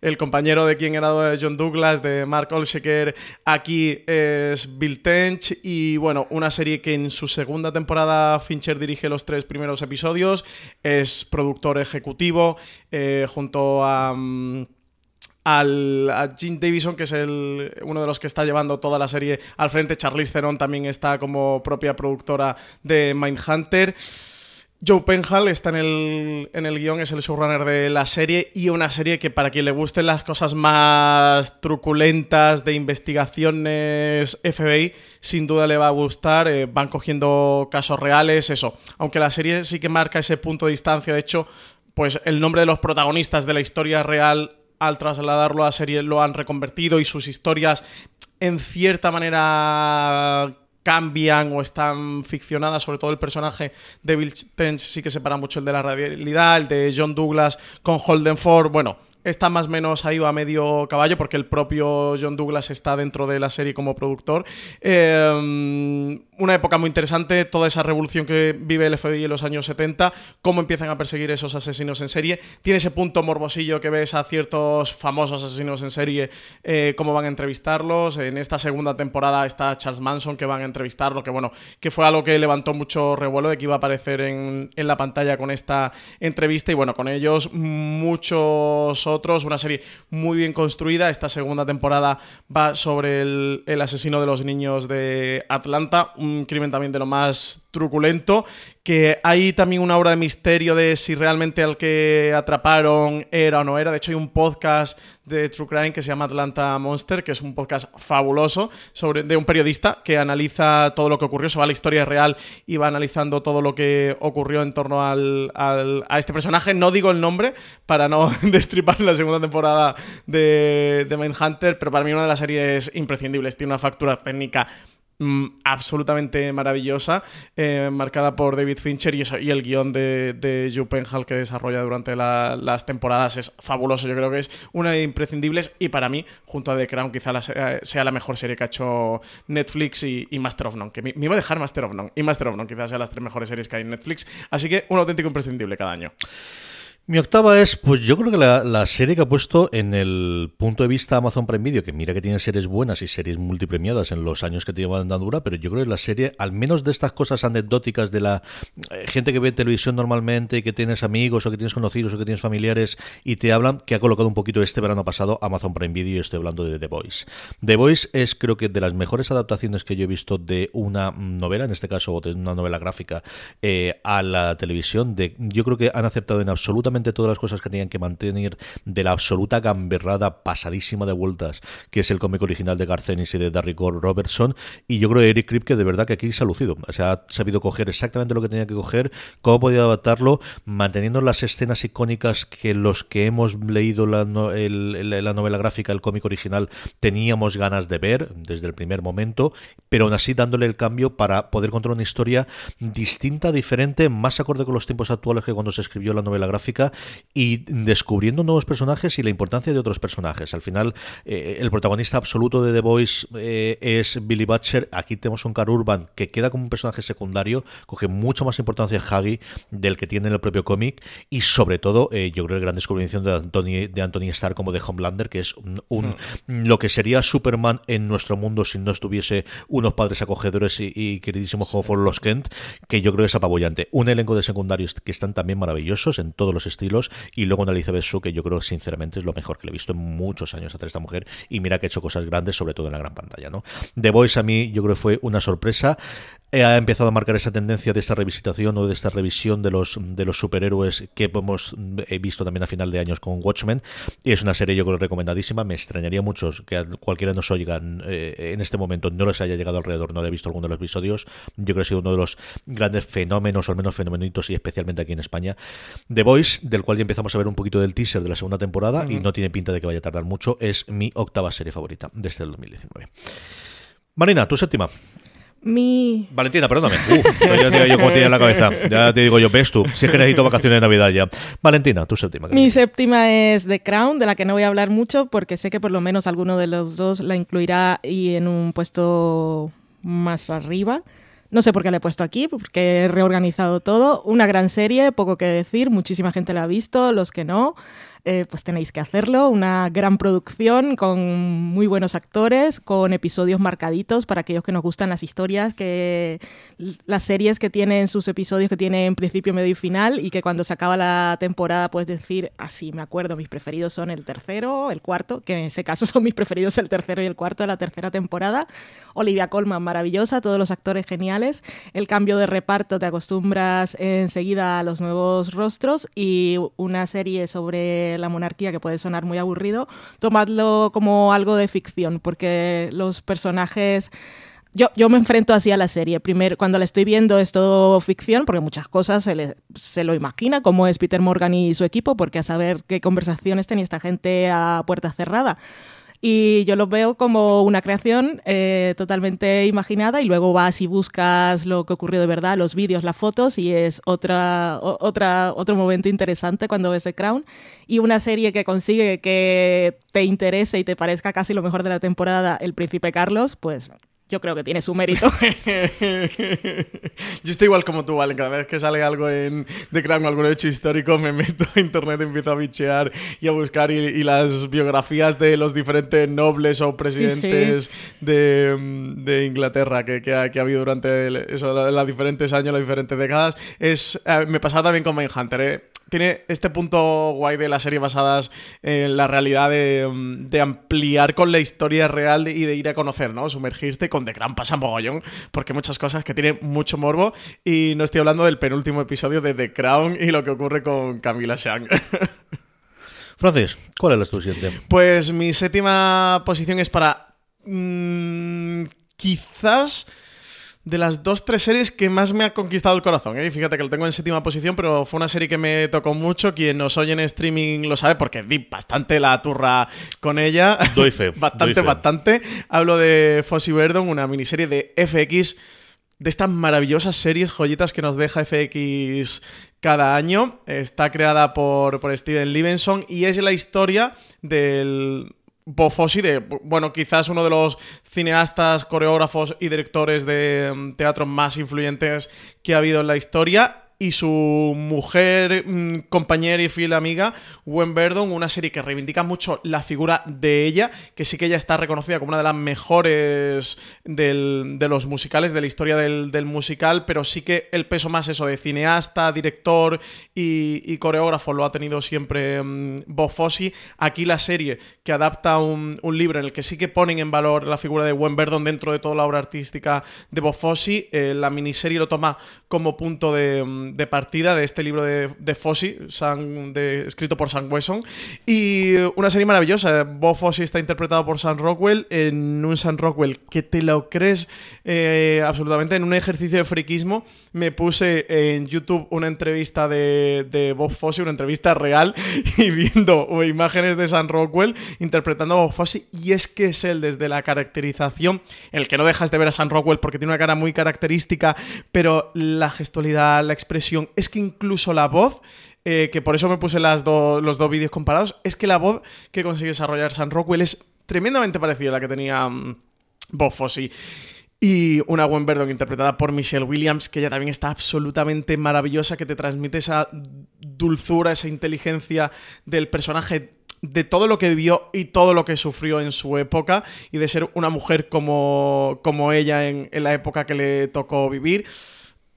el compañero de quien era John Douglas, de Mark Olsheker, aquí es Bill Tench. Y bueno, una serie que en su segunda temporada Fincher dirige los tres primeros episodios, es productor ejecutivo eh, junto a. mm, al, Davison, que es el, uno de los que está llevando toda la serie al frente. Charlize Theron también está como propia productora de Mindhunter. Joe Penhall está en el, en el guion, es el showrunner de la serie y una serie que para quien le gusten las cosas más truculentas de investigaciones FBI, sin duda le va a gustar. Eh, van cogiendo casos reales, eso. Aunque la serie sí que marca ese punto de distancia, de hecho, pues el nombre de los protagonistas de la historia real al trasladarlo a serie lo han reconvertido y sus historias en cierta manera cambian o están ficcionadas, sobre todo el personaje de Bill Tench sí que separa mucho el de la realidad, el de John Douglas con Holden Ford, bueno, está más o menos ahí a medio caballo porque el propio John Douglas está dentro de la serie como productor. Eh, una época muy interesante, toda esa revolución que vive el FBI en los años 70, cómo empiezan a perseguir esos asesinos en serie. Tiene ese punto morbosillo que ves a ciertos famosos asesinos en serie, eh, cómo van a entrevistarlos. En esta segunda temporada está Charles Manson, que van a entrevistarlo, que bueno, que fue algo que levantó mucho revuelo de que iba a aparecer en, la pantalla con esta entrevista. Y bueno, con ellos muchos otros, una serie muy bien construida. Esta segunda temporada va sobre el, asesino de los niños de Atlanta crimen también de lo más truculento, que hay también una obra de misterio de si realmente al que atraparon era o no era. De hecho, hay un podcast de True Crime que se llama Atlanta Monster, que es un podcast fabuloso sobre, de un periodista que analiza todo lo que ocurrió, a la historia real y va analizando todo lo que ocurrió en torno al, a este personaje. No digo el nombre para no [LAUGHS] destripar la segunda temporada de, de Mindhunter, pero para mí una de las series imprescindibles. Tiene una factura técnica absolutamente maravillosa, eh, marcada por David Fincher y, y el guion de, de Joe que desarrolla durante las temporadas es fabuloso. Yo creo que es una de imprescindibles y para mí, junto a The Crown, quizá sea la mejor serie que ha hecho Netflix y, Master of None. Que me, iba a dejar Master of None y Master of None, quizás sean las tres mejores series que hay en Netflix. Así que un auténtico imprescindible cada año. Mi octava es, pues yo creo que la, serie que ha puesto en el punto de vista Amazon Prime Video, que mira que tiene series buenas y series multipremiadas en los años que tiene andadura, pero yo creo que la serie, al menos de estas cosas anecdóticas de la eh, gente que ve televisión normalmente, que tienes amigos o que tienes conocidos o que tienes familiares y te hablan, que ha colocado un poquito este verano pasado Amazon Prime Video y estoy hablando de The Voice. The Voice es creo que de las mejores adaptaciones que yo he visto de una novela, en este caso de una novela gráfica, eh, a la televisión. De, yo creo que han aceptado en absolutamente todas las cosas que tenían que mantener de la absoluta gamberrada pasadísima de vueltas, que es el cómic original de Garcenis y de Darry Robertson. Y yo creo que Eric Kripke de verdad que aquí se ha lucido. O sea, ha sabido coger exactamente lo que tenía que coger, cómo podía adaptarlo, manteniendo las escenas icónicas que los que hemos leído la, la novela gráfica, el cómic original, teníamos ganas de ver desde el primer momento, pero aún así dándole el cambio para poder contar una historia distinta, diferente, más acorde con los tiempos actuales que cuando se escribió la novela gráfica y descubriendo nuevos personajes y la importancia de otros personajes. Al final, eh, el protagonista absoluto de The Voice eh, es Billy Butcher. Aquí tenemos un Car Urban que queda como un personaje secundario, coge mucho más importancia Haggy del que tiene en el propio cómic y sobre todo, eh, yo creo el gran descubrimiento de Anthony, de Anthony Starr como de Homelander, que es un, mm. lo que sería Superman en nuestro mundo si no estuviese unos padres acogedores y, queridísimos como fueron los Kent, que yo creo que es apabullante. Un elenco de secundarios que están también maravillosos en todos los estilos y luego una Elizabeth Shue que yo creo sinceramente es lo mejor que le he visto en muchos años a esta mujer y mira que ha hecho cosas grandes sobre todo en la gran pantalla ¿no? The Voice a mí yo creo que fue una sorpresa ha empezado a marcar esa tendencia de esta revisitación o de esta revisión de los de los superhéroes que hemos he visto también a final de años con Watchmen. Y es una serie yo creo recomendadísima. Me extrañaría mucho que a cualquiera nos oiga eh, en este momento no les haya llegado alrededor no haya visto alguno de los episodios. Yo creo que ha sido uno de los grandes fenómenos o al menos fenomenitos y especialmente aquí en España. The Voice del cual ya empezamos a ver un poquito del teaser de la segunda temporada y no tiene pinta de que vaya a tardar mucho es mi octava serie favorita desde el 2019 Marina, tu séptima. Mi... Valentina, perdóname. ya te digo yo cómo te la cabeza. Ya te digo yo, ves tú. Si es que necesito vacaciones de Navidad ya. Valentina, tu séptima. Mi séptima es The Crown, de la que no voy a hablar mucho porque sé que por lo menos alguno de los dos la incluirá y en un puesto más arriba. No sé por qué la he puesto aquí, porque he reorganizado todo. Una gran serie, poco que decir, muchísima gente la ha visto, los que no. Eh, pues tenéis que hacerlo. Una gran producción con muy buenos actores, con episodios marcaditos para aquellos que nos gustan las historias, que las series que tienen sus episodios que tienen principio, medio y final y que cuando se acaba la temporada puedes decir, así ah, me acuerdo, mis preferidos son el tercero, el cuarto, que en ese caso [LAUGHS] son mis preferidos el tercero y el cuarto de la tercera temporada. Olivia Colman, maravillosa, todos los actores geniales. El cambio de reparto, te acostumbras enseguida a los nuevos rostros y una serie sobre la monarquía que puede sonar muy aburrido, tomadlo como algo de ficción, porque los personajes... Yo, yo, me enfrento así a la serie. Primero, cuando la estoy viendo es todo ficción, porque muchas cosas se, se, lo imagina, como es Peter Morgan y su equipo, porque a saber qué conversaciones tenía esta gente a puerta cerrada. Y yo lo veo como una creación eh, totalmente imaginada y luego vas y buscas lo que ocurrió de verdad, los vídeos, las fotos y es otra, otra, otro momento interesante cuando ves The Crown. Y una serie que consigue que te interese y te parezca casi lo mejor de la temporada, El Príncipe Carlos, pues yo creo que tiene su mérito. [LAUGHS] yo estoy igual como tú, ¿vale? Cada vez que sale algo en The Crown o algún hecho histórico, me meto a internet, empiezo a bichear y a buscar y, las biografías de los diferentes nobles o presidentes De, Inglaterra que, que, ha, habido durante eso, los diferentes años, las diferentes décadas. Es, eh, me pasaba también con Mindhunter, ¿eh? Tiene este punto guay de la serie basadas en la realidad de, ampliar con la historia real y de ir a conocer, ¿no? Sumergirte con The Gran pasa mogollón, porque hay muchas cosas que tienen mucho morbo y no estoy hablando del penúltimo episodio de The Crown y lo que ocurre con Camila Shang. [LAUGHS] Francis, ¿cuál es tu siguiente? Pues mi séptima posición es para... Mm, quizás de las dos, tres series que más me ha conquistado el corazón. ¿eh? Fíjate que lo tengo en séptima posición, pero fue una serie que me tocó mucho. Quien nos oye en streaming lo sabe porque di bastante la turra con ella. Doy fe. [LAUGHS] bastante, bastante. Hablo de Fossey Verdon, una miniserie de FX, de estas maravillosas series, joyitas que nos deja FX cada año. Está creada por, por Steven Levenson y es la historia del Bofossi, de, bueno, quizás uno de los cineastas, coreógrafos y directores de mm, teatro más influyentes que ha habido en la historia y su mujer, mm, compañera y fiel amiga, Gwen Verdon, una serie que reivindica mucho la figura de ella, que sí que ella está reconocida como una de las mejores de los musicales, de la historia del, musical, pero sí que el peso más eso de cineasta, director y, coreógrafo lo ha tenido siempre um, Bob Fosse. Aquí la serie que adapta un, libro en el que sí que ponen en valor la figura de Gwen Verdon dentro de toda la obra artística de Bob Fosse, eh, la miniserie lo toma como punto de mm, de partida de este libro de, de Fossey, escrito por Sam Wesson. Y una serie maravillosa. Bob Fosse está interpretado por Sam Rockwell en un Sam Rockwell que te lo crees eh, absolutamente. En un ejercicio de friquismo me puse en YouTube una entrevista de, de Bob Fosse, una entrevista real, [LAUGHS] y viendo imágenes de Sam Rockwell interpretando a Bob Fosse. Y es que es él desde la caracterización, el que no dejas de ver a Sam Rockwell porque tiene una cara muy característica, pero la gestualidad, la expresión es que incluso la voz, eh, que por eso me puse las los dos vídeos comparados, es que la voz que consigue desarrollar Sam Rockwell es tremendamente parecida a la que tenía um, Bob Fosse. Y una Gwen Verdon interpretada por Michelle Williams, que ella también está absolutamente maravillosa, que te transmite esa dulzura, esa inteligencia del personaje de todo lo que vivió y todo lo que sufrió en su época y de ser una mujer como, como ella en la época que le tocó vivir.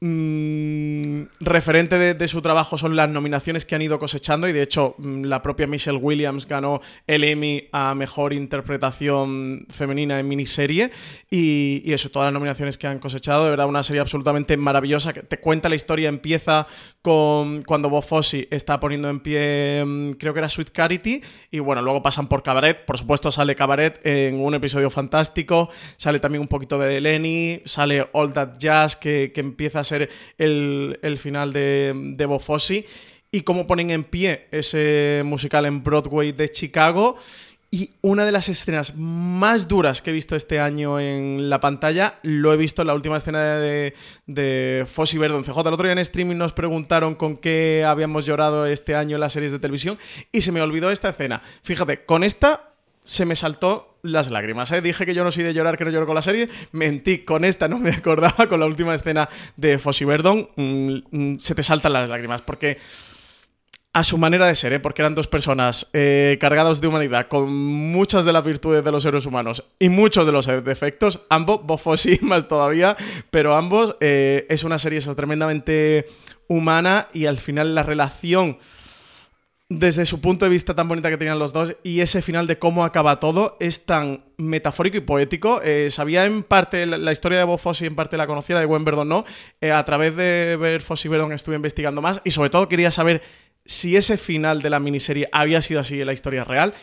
Mm, referente de, su trabajo son las nominaciones que han ido cosechando y de hecho mm, la propia Michelle Williams ganó el Emmy a Mejor Interpretación Femenina en Miniserie y, eso, todas las nominaciones que han cosechado, de verdad una serie absolutamente maravillosa que te cuenta la historia, empieza con cuando Bob Fosse está poniendo en pie, mm, creo que era Sweet Charity y bueno, luego pasan por Cabaret, por supuesto sale Cabaret en un episodio fantástico, sale también un poquito de Lenny, sale All That Jazz que, que empieza a ser el, final de, de Bob y cómo ponen en pie ese musical en Broadway de Chicago. Y una de las escenas más duras que he visto este año en la pantalla, lo he visto en la última escena de, de Fossi Verdon CJ. El otro día en streaming nos preguntaron con qué habíamos llorado este año en las series de televisión y se me olvidó esta escena. Fíjate, con esta se me saltó las lágrimas. ¿eh? Dije que yo no soy de llorar, que no lloro con la serie. Mentí, con esta no me [LAUGHS] acordaba, con la última escena de Fossi Verdon. Mm, mm, se te saltan las lágrimas, porque a su manera de ser, ¿eh? porque eran dos personas eh, cargadas de humanidad, con muchas de las virtudes de los seres humanos y muchos de los defectos, ambos, Bofosi [LAUGHS] más todavía, pero ambos eh, es una serie tremendamente humana y al final la relación desde su punto de vista tan bonita que tenían los dos y ese final de cómo acaba todo es tan metafórico y poético. Eh, sabía en parte la, historia de Bob y en parte la conocida de Gwen Verdon no. Eh, a través de ver Fosse y Verdon estuve investigando más y sobre todo quería saber si ese final de la miniserie había sido así en la historia real.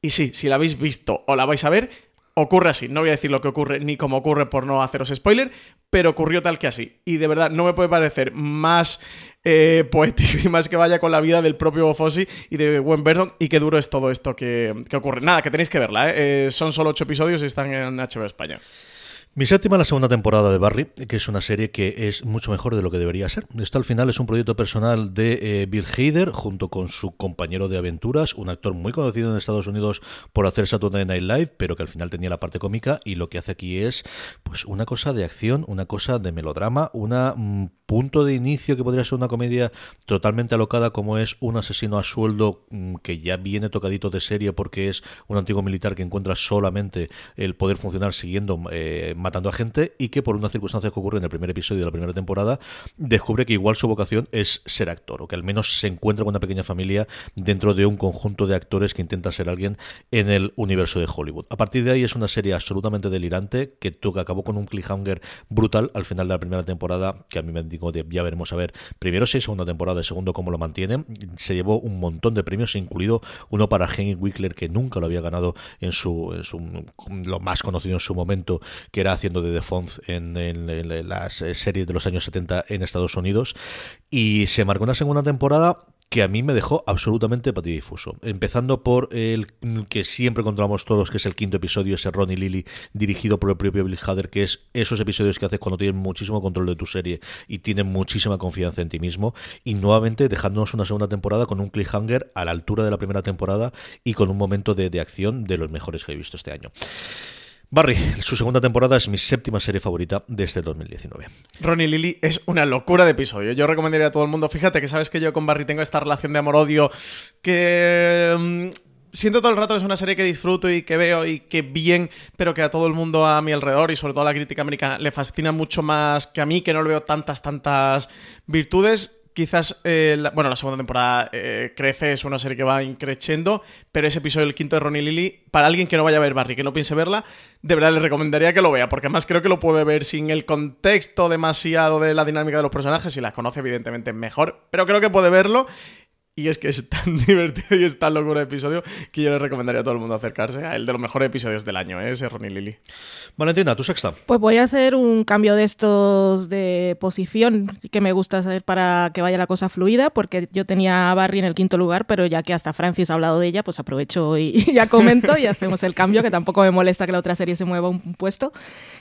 Y sí, si la habéis visto o la vais a ver, ocurre así. No voy a decir lo que ocurre ni cómo ocurre por no haceros spoiler, pero ocurrió tal que así. Y de verdad, no me puede parecer más eh, [LAUGHS] poético y más que vaya con la vida del propio Fossi y de Gwen Verdon y qué duro es todo esto que, ocurre. Nada, que tenéis que verla, ¿eh? ¿eh? son solo ocho episodios y están en HBO España. Mi séptima la segunda temporada de Barry, que es una serie que es mucho mejor de lo que debería ser. Esto al final es un proyecto personal de eh, Bill Hader junto con su compañero de aventuras, un actor muy conocido en Estados Unidos por hacer Saturday Night Live, pero que al final tenía la parte cómica y lo que hace aquí es pues una cosa de acción, una cosa de melodrama, una mm, punto de inicio que podría ser una comedia totalmente alocada como es un asesino a sueldo mm, que ya viene tocadito de serie porque es un antiguo militar que encuentra solamente el poder funcionar siguiendo eh, matando a gente y que por una circunstancia que ocurre en el primer episodio de la primera temporada descubre que igual su vocación es ser actor o que al menos se encuentra con una pequeña familia dentro de un conjunto de actores que intenta ser alguien en el universo de Hollywood. A partir de ahí es una serie absolutamente delirante que, que acabó con un cliffhanger brutal al final de la primera temporada que a mí me ya veremos a ver, primero si es segunda temporada y segundo cómo lo mantienen. Se llevó un montón de premios, incluido uno para Henry Wickler, que nunca lo había ganado en su, lo más conocido en su momento, que era haciendo de The en, las series de los años 70 en Estados Unidos. Y se marcó una segunda temporada que a mí me dejó absolutamente patidifuso. Empezando por el que siempre controlamos todos, que es el quinto episodio, ese Ron y Lily, dirigido por el propio Bill Hader, que es esos episodios que haces cuando tienes muchísimo control de tu serie y tienes muchísima confianza en ti mismo. Y nuevamente dejándonos una segunda temporada con un cliffhanger a la altura de la primera temporada y con un momento de, de acción de los mejores que he visto este año. Barry, su segunda temporada es mi séptima serie favorita de este 2019. Ronnie Lily es una locura de episodio. Yo recomendaría a todo el mundo, fíjate que sabes que yo con Barry tengo esta relación de amor-odio que... Mm, siento todo el rato que es una serie que disfruto y que veo y que bien, pero que a todo el mundo a mi alrededor y sobre todo a la crítica americana le fascina mucho más que a mí, que no le veo tantas, tantas virtudes quizás, eh, la, bueno, la segunda temporada eh, crece, es una serie que va increciendo, pero ese episodio, el quinto de Ronnie Lily, para alguien que no vaya a ver Barry, que no piense verla, de verdad le recomendaría que lo vea, porque además creo que lo puede ver sin el contexto demasiado de la dinámica de los personajes, y las conoce evidentemente mejor, pero creo que puede verlo y es que es tan [LAUGHS] divertido y es tan locura de episodio que yo le recomendaría a todo el mundo acercarse a el de los mejores episodios del año, ¿eh? ese Ronnie Lily. Valentina, tu sexta. Pues voy a hacer un cambio de estos de posición que me gusta hacer para que vaya la cosa fluida, porque yo tenía a Barry en el quinto lugar, pero ya que hasta Francis ha hablado de ella, pues aprovecho y [LAUGHS] ya comento y hacemos el cambio, que tampoco me molesta que la otra serie se mueva un puesto.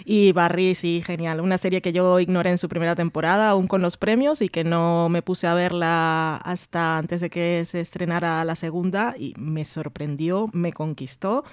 Y Barry, sí, genial. Una serie que yo ignoré en su primera temporada, aún con los premios, y que no me puse a verla hasta antes de que se estrenara la segunda y me sorprendió, me conquistó.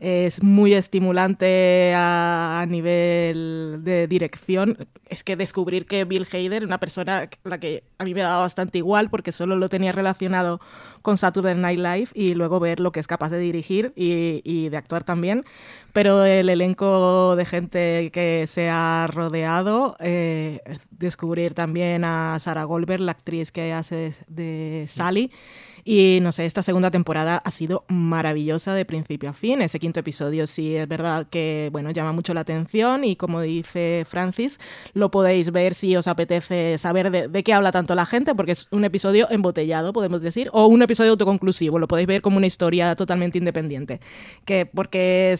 Es muy estimulante a, nivel de dirección. Es que descubrir que Bill Hader, una persona la que a mí me daba bastante igual porque solo lo tenía relacionado con Saturday Night Live y luego ver lo que es capaz de dirigir y, de actuar también, pero el elenco de gente que se ha rodeado, eh, descubrir también a Sarah Goldberg, la actriz que hace de Sally, y no sé, esta segunda temporada ha sido maravillosa de principio a fin. Ese quinto episodio sí es verdad que, bueno, llama mucho la atención y como dice Francis, lo podéis ver si os apetece saber de, qué habla tanto la gente, porque es un episodio embotellado, podemos decir, o un episodio autoconclusivo. Lo podéis ver como una historia totalmente independiente. Que porque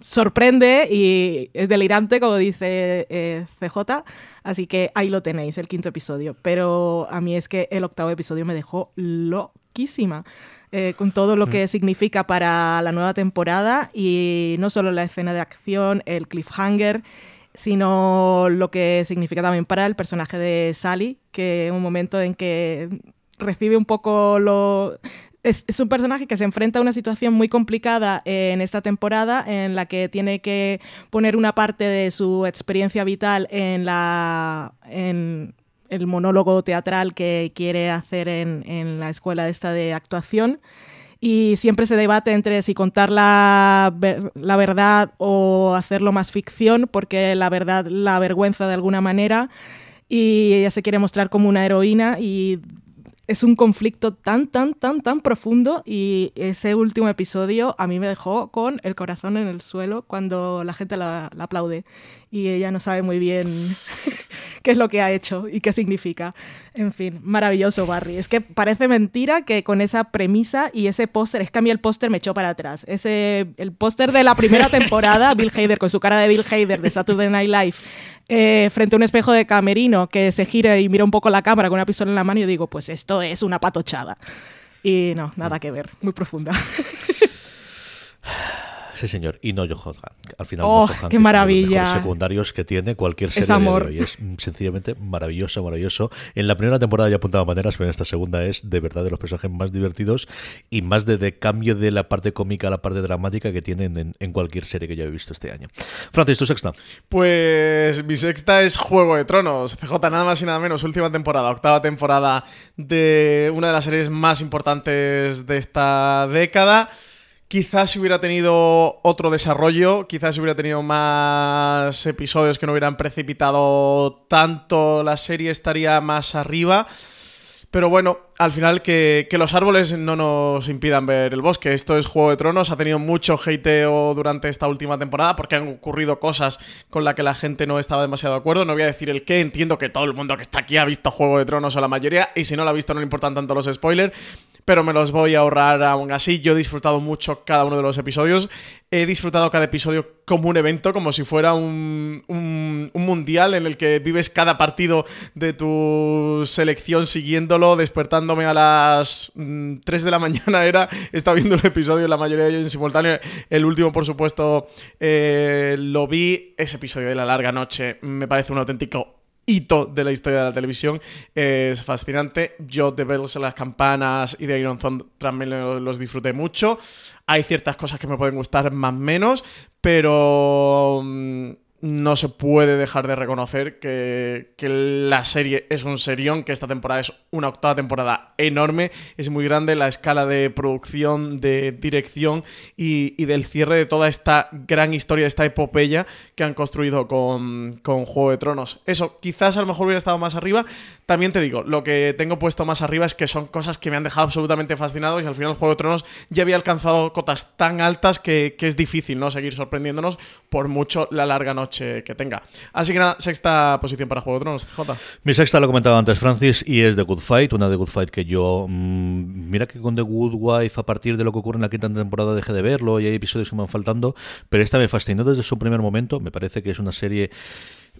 sorprende y es delirante, como dice eh, CJ. Así que ahí lo tenéis, el quinto episodio. Pero a mí es que el octavo episodio me dejó lo eh, con todo lo que mm. significa para la nueva temporada y no solo la escena de acción, el cliffhanger, sino lo que significa también para el personaje de Sally, que en un momento en que recibe un poco lo... Es, un personaje que se enfrenta a una situación muy complicada en esta temporada en la que tiene que poner una parte de su experiencia vital en el monólogo teatral que quiere hacer en, la escuela esta de actuación. Y siempre se debate entre si contar la, la, verdad o hacerlo más ficción, porque la verdad la avergüenza de alguna manera. Y ella se quiere mostrar como una heroína y es un conflicto tan, tan, tan, tan profundo y ese último episodio a mí me dejó con el corazón en el suelo cuando la gente la, la aplaude y ella no sabe muy bien [LAUGHS] qué es lo que ha hecho y qué significa. En fin, maravilloso Barry. Es que parece mentira que con esa premisa y ese póster, es que a el póster me echó para atrás. Ese, el póster de la primera temporada, Bill Hader con su cara de Bill Hader de Saturday Night Live, eh, frente a un espejo de camerino que se gira y mira un poco la cámara con una pistola en la mano y yo digo, pues esto es una patochada. Y no, nada que ver, muy profunda. [LAUGHS] Sí, señor. Y no Joe Al final, oh, qué maravilla. los secundarios que tiene cualquier serie es amor. de Es sencillamente maravilloso, maravilloso. En la primera temporada ya apuntaba maneras, pero en esta segunda es de verdad de los personajes más divertidos y más de, cambio de la parte cómica a la parte dramática que tienen en, cualquier serie que yo he visto este año. Francis, ¿tu sexta? Pues mi sexta es Juego de Tronos. CJ, nada más y nada menos. Última temporada, octava temporada de una de las series más importantes de esta década. Quizás hubiera tenido otro desarrollo, quizás hubiera tenido más episodios que no hubieran precipitado tanto, la serie estaría más arriba. Pero bueno, al final que, los árboles no nos impidan ver el bosque. Esto es Juego de Tronos, ha tenido mucho hateo durante esta última temporada porque han ocurrido cosas con las que la gente no estaba demasiado de acuerdo. No voy a decir el qué, entiendo que todo el mundo que está aquí ha visto Juego de Tronos o la mayoría, y si no lo ha visto no le importan tanto los spoilers, pero me los voy a ahorrar aún así. Yo he disfrutado mucho cada uno de los episodios. He disfrutado cada episodio como un evento, como si fuera un, un, mundial en el que vives cada partido de tu selección siguiéndolo, despertándome a las 3 mm, de la [LAUGHS] mañana era, estaba viendo el episodio, la mayoría de ellos en simultáneo. El último, por supuesto, eh, lo vi. Ese episodio de la larga noche me parece un auténtico hito de la historia de la televisión. Es fascinante. Yo de verlos en las campanas y de Iron Zone también los disfruté mucho. Hay ciertas cosas que me pueden gustar más o menos, pero mm, no se puede dejar de reconocer que, la serie es un serión, que esta temporada es una octava temporada enorme, es muy grande la escala de producción, de dirección y, del cierre de toda esta gran historia, esta epopeya que han construido con, con, Juego de Tronos. Eso, quizás a lo mejor hubiera estado más arriba. También te digo, lo que tengo puesto más arriba es que son cosas que me han dejado absolutamente fascinado y al final Juego de Tronos ya había alcanzado cotas tan altas que, que es difícil no seguir sorprendiéndonos por mucho la larga noche que tenga. Así que nada, sexta posición para Juego de Tronos, J. Mi sexta lo comentaba antes Francis y es The Good Fight, una The Good Fight que yo, mm, mira que con The Good Wife a partir de lo que ocurre en la quinta temporada dejé de verlo y hay episodios que me van faltando, pero esta me fascinó desde su primer momento, me parece que es una serie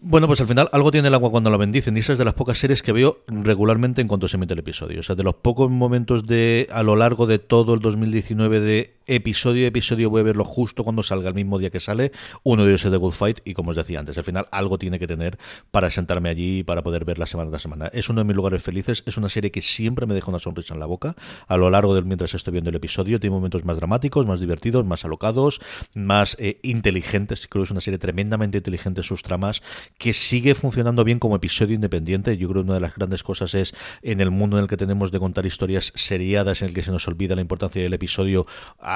bueno, pues al final algo tiene el agua cuando la bendicen y esa es de las pocas series que veo regularmente en cuanto se emite el episodio. O sea, de los pocos momentos de a lo largo de todo el 2019 de episodio episodio voy a verlo justo cuando salga el mismo día que sale. Uno de ellos es The Good Fight y como os decía antes, al final algo tiene que tener para sentarme allí y para poder verla semana tras semana. Es uno de mis lugares felices, es una serie que siempre me deja una sonrisa en la boca a lo largo del mientras estoy viendo el episodio. Tiene momentos más dramáticos, más divertidos, más alocados, más eh, inteligentes. Creo que es una serie tremendamente inteligente sus tramas que sigue funcionando bien como episodio independiente. Yo creo que una de las grandes cosas es en el mundo en el que tenemos de contar historias seriadas, en el que se nos olvida la importancia del episodio,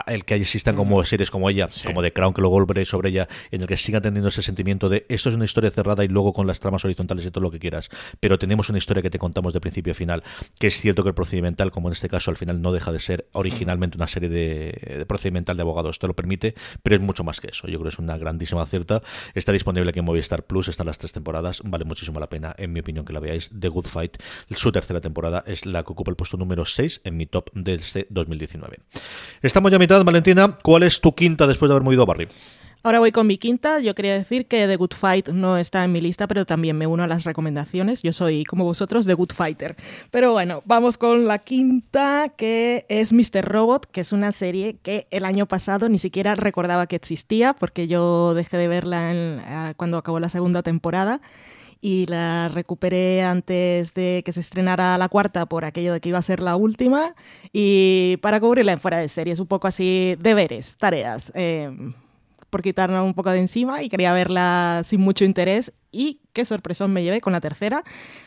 el que existan como series como ella, como The Crown, que luego volveré sobre ella, en el que siga teniendo ese sentimiento de esto es una historia cerrada y luego con las tramas horizontales y todo lo que quieras, pero tenemos una historia que te contamos de principio a final, que es cierto que el procedimental, como en este caso, al final no deja de ser originalmente una serie de, procedimental de abogados, te lo permite, pero es mucho más que eso. Yo creo que es una grandísima acierta. Está disponible aquí en Movistar Plus, está las tres temporadas. Vale muchísimo la pena, en mi opinión, que la veáis. The Good Fight, su tercera temporada, es la que ocupa el puesto número 6 en mi top de este 2019. Estamos ya a mitad, Valentina. ¿Cuál es tu quinta después de haber movido a Barry? Ahora voy con mi quinta. Yo quería decir que The Good Fight no está en mi lista, pero también me uno a las recomendaciones. Yo soy, como vosotros, The Good Fighter. Pero bueno, vamos con la quinta, que es Mr. Robot, que es una serie que el año pasado ni siquiera recordaba que existía, porque yo dejé de verla cuando acabó la segunda temporada y la recuperé antes de que se estrenara la cuarta por aquello de que iba a ser la última y para cubrirla en fuera de series, un poco así deberes, tareas. Eh, por quitarla un poco de encima y quería verla sin mucho interés y qué sorpresón me llevé con la tercera,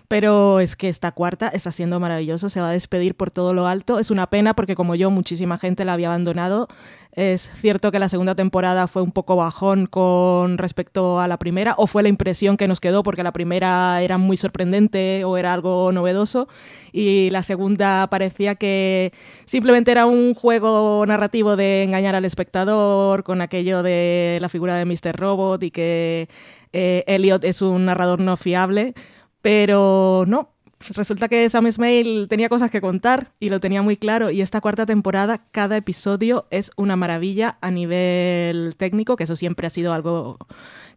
pero es que esta cuarta está siendo maravilloso, se va a despedir por todo lo alto. Es una pena porque como yo muchísima gente la había abandonado. Es cierto que la segunda temporada fue un poco bajón con respecto a la primera, o fue la impresión que nos quedó porque la primera era muy sorprendente o era algo novedoso, y la segunda parecía que simplemente era un juego narrativo de engañar al espectador con aquello de la figura de Mr. Robot y que eh, Elliot es un narrador no fiable, pero no. Resulta que Sam Smale tenía cosas que contar y lo tenía muy claro. Y esta cuarta temporada, cada episodio es una maravilla a nivel técnico, que eso siempre ha sido algo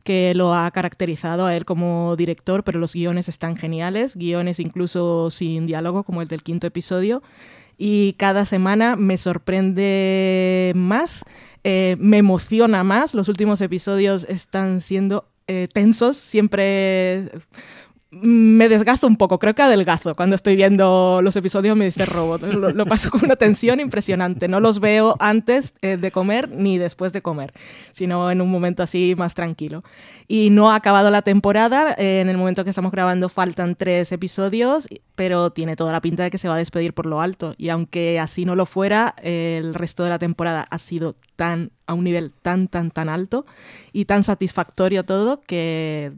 que lo ha caracterizado a él como director, pero los guiones están geniales, guiones incluso sin diálogo, como el del quinto episodio. Y cada semana me sorprende más, eh, me emociona más. Los últimos episodios están siendo eh, tensos, siempre me desgasto un poco, creo que adelgazo cuando estoy viendo los episodios de Mr. Robot. Lo, paso con una tensión impresionante. No los veo antes eh, de comer ni después de comer, sino en un momento así más tranquilo. Y no ha acabado la temporada. Eh, en el momento que estamos grabando faltan tres episodios, pero tiene toda la pinta de que se va a despedir por lo alto. Y aunque así no lo fuera, el resto de la temporada ha sido tan a un nivel tan, tan, tan alto y tan satisfactorio todo que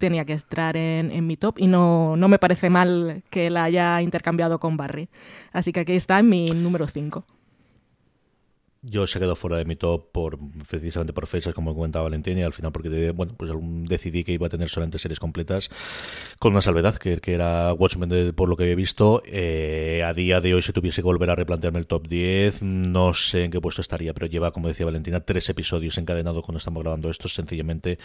tenía que entrar en, en mi top y no, no, me parece mal que la haya intercambiado con Barry. Así que aquí está en mi número 5. Yo se quedó fuera de mi top por precisamente por fechas, como comentaba Valentín, y al final porque bueno, pues decidí que iba a tener solamente series completas, con una salvedad, que, que era Watchmen por lo que había visto. Eh, a día de hoy, si tuviese que volver a replantearme el top 10, no sé en qué puesto estaría, pero lleva, como decía Valentina, tres episodios encadenados cuando estamos grabando esto, sencillamente,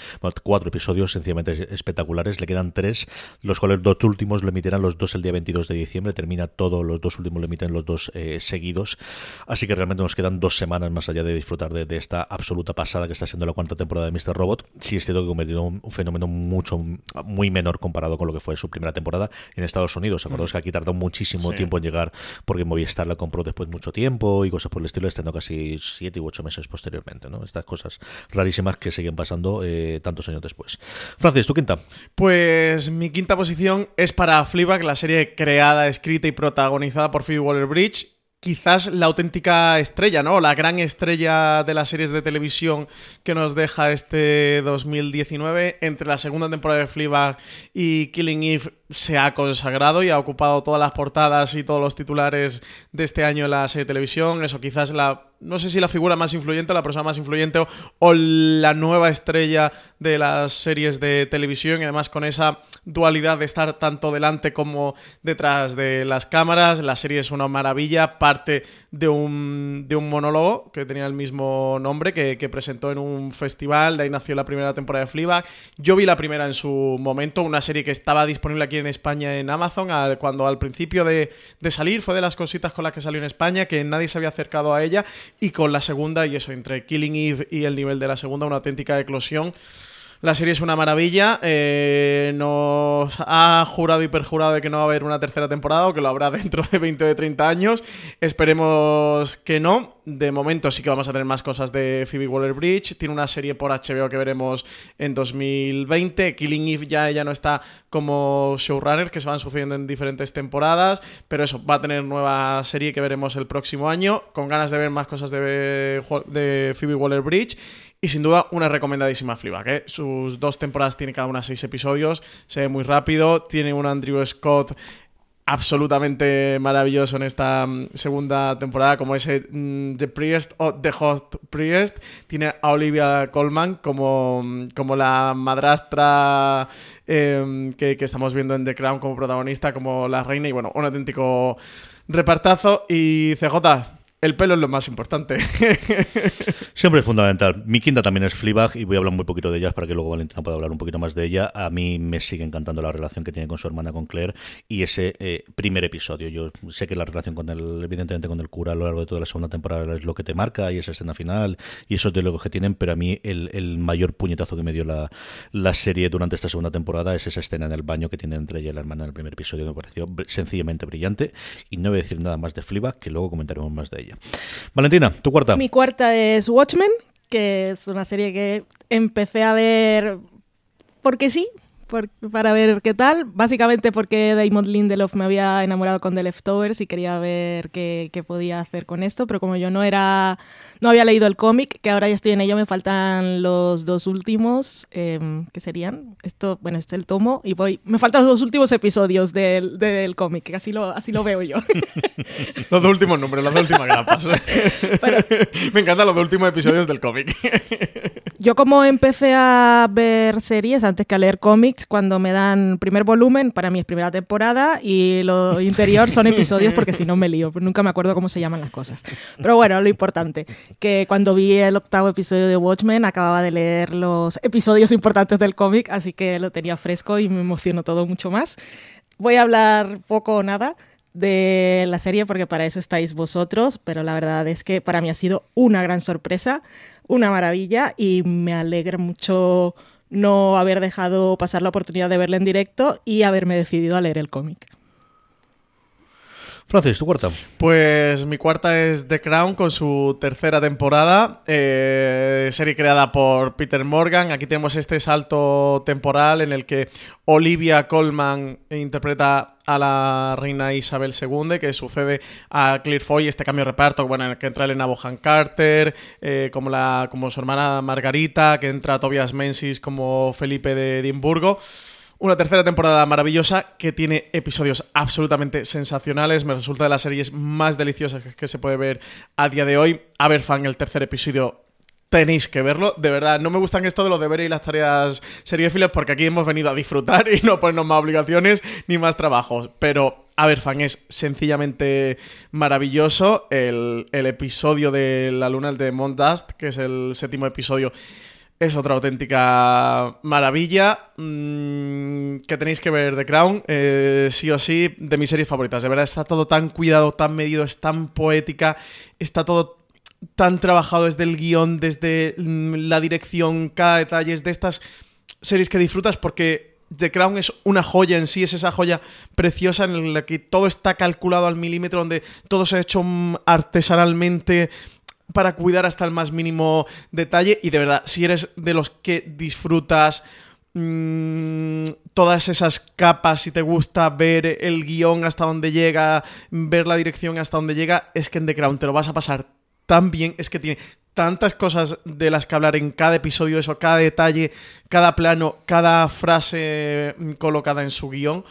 cuatro episodios sencillamente espectaculares, le quedan tres, los cuales dos últimos lo emitirán los dos el día 22 de diciembre, termina todo, los dos últimos lo emiten los dos eh, seguidos, así que realmente nos quedan dos más allá de disfrutar de, esta absoluta pasada que está siendo la cuarta temporada de Mr. Robot. Sí es cierto que ha convertido un, un fenómeno mucho, muy menor comparado con lo que fue su primera temporada en Estados Unidos. Acordaos que aquí tardó muchísimo tiempo en llegar porque Movistar la compró después de mucho tiempo y cosas por el estilo, estando casi siete u ocho meses posteriormente. ¿no? Estas cosas rarísimas que siguen pasando eh, tantos años después. Francis, ¿tu quinta? Pues mi quinta posición es para Fleabag, la serie creada, escrita y protagonizada por Phoebe Waller-Bridge quizás la auténtica estrella, ¿no? La gran estrella de las series de televisión que nos deja este 2019. Entre la segunda temporada de Fleabag y Killing Eve se ha consagrado y ha ocupado todas las portadas y todos los titulares de este año en la serie de televisión. Eso quizás la no sé si la figura más influyente, la persona más influyente o, la nueva estrella de las series de televisión y además con esa dualidad de estar tanto delante como detrás de las cámaras. La serie es una maravilla, parte de un, de un monólogo que tenía el mismo nombre que, presentó en un festival, de ahí nació la primera temporada de Fleabag. Yo vi la primera en su momento, una serie que estaba disponible aquí en España en Amazon, cuando al principio de, de salir fue de las cositas con las que salió en España, que nadie se había acercado a ella y con la segunda, y eso, entre Killing Eve y el nivel de la segunda, una auténtica eclosión. La serie es una maravilla. Eh, nos ha jurado y perjurado de que no va a haber una tercera temporada o que lo habrá [LAUGHS] dentro de 20 o de 30 años. Esperemos que no. De momento sí que vamos a tener más cosas de Phoebe Waller-Bridge. Tiene una serie por HBO que veremos en 2020. Killing Eve ya ella no está como showrunner, que se van sucediendo en diferentes temporadas. Pero eso, va a tener nueva serie que veremos el próximo año. Con ganas de ver más cosas de, de Phoebe Waller-Bridge. Y sin duda, una recomendadísima Fleabag. ¿eh? Sus dos temporadas tiene cada una seis episodios, se ve muy rápido, tiene un Andrew Scott absolutamente maravilloso en esta mm, segunda temporada, como ese mm, The Priest o The Hot Priest. Tiene a Olivia Colman como, mm, como la madrastra em, que, que, estamos viendo en The Crown como protagonista, como la reina, y bueno, un auténtico repartazo. Y CJ, el pelo es lo más importante. [LAUGHS] Siempre es fundamental. Mi quinta también es Fleabag y voy a hablar muy poquito de ellas para que luego Valentina pueda hablar un poquito más de ella. A mí me sigue encantando la relación que tiene con su hermana, con Claire, y ese eh, primer episodio. Yo sé que la relación con el, evidentemente con el cura a lo largo de toda la segunda temporada es lo que te marca y esa escena final y esos diálogos que tienen, pero a mí el, mayor puñetazo que me dio la, la, serie durante esta segunda temporada es esa escena en el baño que tiene entre ella y la hermana en el primer episodio me pareció sencillamente brillante y no voy a decir nada más de Fleabag que luego comentaremos más de ella. Valentina, tu cuarta. Mi cuarta es Watchmen, que es una serie que empecé a ver porque sí, para ver qué tal. Básicamente porque Damon Lindelof me había enamorado con The Leftovers y quería ver qué, qué podía hacer con esto, pero como yo no era, no había leído el cómic, que ahora ya estoy en ello, me faltan los dos últimos, eh, que serían, esto, bueno, este es el tomo, y voy, me faltan los dos últimos episodios del, del cómic, así lo, así lo veo yo. [LAUGHS] los dos últimos números, las dos últimas grapas. [LAUGHS] [LAUGHS] me encantan los dos últimos episodios del cómic. yo como empecé a ver series antes que a leer cómics, cuando me dan primer volumen, para mí es primera temporada, y lo interior son episodios porque si no me lío, nunca me acuerdo cómo se llaman las cosas. Pero bueno, lo importante, que cuando vi el octavo episodio de Watchmen acababa de leer los episodios importantes del cómic, así que lo tenía fresco y me emocionó todo mucho más. Voy a hablar poco o nada de la serie porque para eso estáis vosotros, pero la verdad es que para mí ha sido una gran sorpresa, una maravilla y me alegra mucho no haber dejado pasar la oportunidad de verla en directo y haberme decidido a leer el cómic. Francis, tu cuarta. Pues mi cuarta es The Crown con su tercera temporada, eh, serie creada por Peter Morgan. Aquí tenemos este salto temporal en el que Olivia Colman interpreta a la reina Isabel II, que sucede a Claire Foy, este cambio de reparto, bueno, en el que entra Elena Bohan Carter, eh, como, la, como su hermana Margarita, que entra Tobias Menzies como Felipe de Edimburgo. Una tercera temporada maravillosa que tiene episodios absolutamente sensacionales. Me resulta de las series más deliciosas que se puede ver a día de hoy. A ver, fan, el tercer episodio tenéis que verlo. De verdad, no me gustan esto de los deberes y las tareas seriéfilas porque aquí hemos venido a disfrutar [LAUGHS] y no ponernos más obligaciones ni más trabajos. Pero, a ver, fan, es sencillamente maravilloso. El, episodio de La Luna, el de Mont Dust, que es el séptimo episodio es otra auténtica maravilla mm, que tenéis que ver The Crown, eh, sí o sí, de mis series favoritas. De verdad, está todo tan cuidado, tan medido, es tan poética, está todo tan trabajado desde el guion, desde mm, la dirección, cada detalle, es de estas series que disfrutas porque The Crown es una joya en sí, es esa joya preciosa en la que todo está calculado al milímetro, donde todo se ha hecho mm, artesanalmente para cuidar hasta el más mínimo detalle. Y de verdad, si eres de los que disfrutas mm, todas esas capas, si te gusta ver el guion hasta donde llega, ver la dirección hasta donde llega, es que en The Crown te lo vas a pasar tan bien, es que tiene tantas cosas de las que hablar en cada episodio, eso, cada detalle, cada plano, cada frase mm, colocada en su guion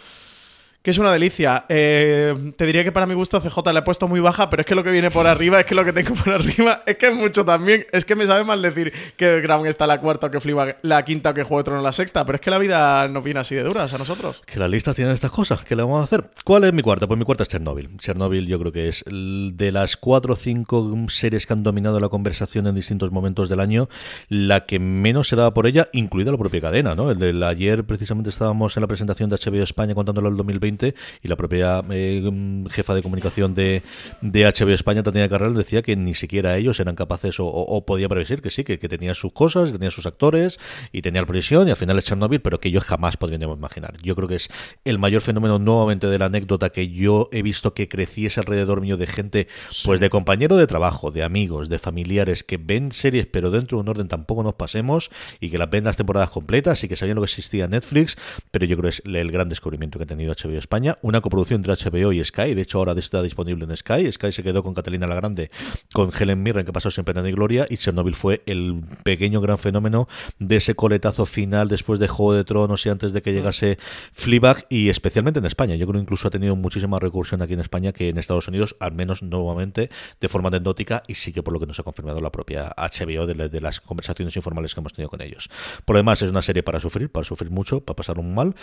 que es una delicia. Eh, te diría que para mi gusto CJ le he puesto muy baja, pero es que lo que viene por arriba, es que lo que tengo por arriba, [LAUGHS] es que es mucho también. Es que me sabe mal decir que Ground está la cuarta o que Fliba la quinta o que Juego de Tronos la sexta, pero es que la vida nos viene así de duras a nosotros. Que las listas tienen estas cosas, ¿qué le vamos a hacer? ¿Cuál es mi cuarta? Pues mi cuarta es Chernobyl. Chernobyl yo creo que es de las cuatro o cinco series que han dominado la conversación en distintos momentos del año, la que menos se daba por ella, incluida la propia cadena, ¿no? El de ayer precisamente estábamos en la presentación de HBO España contándolo el 2020 y la propia eh, jefa de comunicación de, de HBO España, Tatiana Carrera, decía que ni siquiera ellos eran capaces o, o, podía predecir que sí, que, que tenía sus cosas, que tenía sus actores y tenía la previsión y al final es Chernobyl, pero que ellos jamás podríamos imaginar. Yo creo que es el mayor fenómeno nuevamente de la anécdota que yo he visto que creciese alrededor mío de gente, pues de compañero de trabajo, de amigos, de familiares que ven series pero dentro de un orden tampoco nos pasemos y que las ven las temporadas completas y que sabían lo que existía en Netflix, pero yo creo que es el gran descubrimiento que ha tenido HBO España, una coproducción entre HBO y Sky, de hecho ahora está disponible en Sky, Sky se quedó con Catalina la Grande, con Helen Mirren que pasó sin pena ni gloria y Chernobyl fue el pequeño gran fenómeno de ese coletazo final después de Juego de Tronos y antes de que llegase Fleabag y especialmente en España, yo creo incluso ha tenido muchísima recursión aquí en España que en Estados Unidos, al menos nuevamente de forma anecdótica y sí que por lo que nos ha confirmado la propia HBO de, de las conversaciones informales que hemos tenido con ellos. Por lo demás es una serie para sufrir, para sufrir mucho, para pasar un mal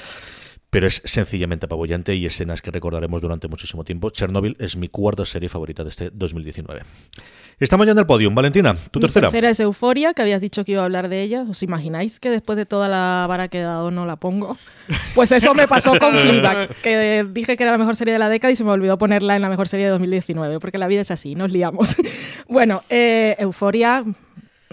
pero es sencillamente apabullante y escenas que recordaremos durante muchísimo tiempo. Chernobyl es mi cuarta serie favorita de este 2019. Estamos ya en el podio. Valentina, tu mi tercera. tercera es Euforia, que habías dicho que iba a hablar de ella. ¿Os imagináis que después de toda la vara que he dado no la pongo? [LAUGHS] Pues eso me pasó con Fleabag, que dije que era la mejor serie de la década y se me olvidó ponerla en la mejor serie de 2019, porque la vida es así, nos liamos. [LAUGHS] bueno, eh, Euforia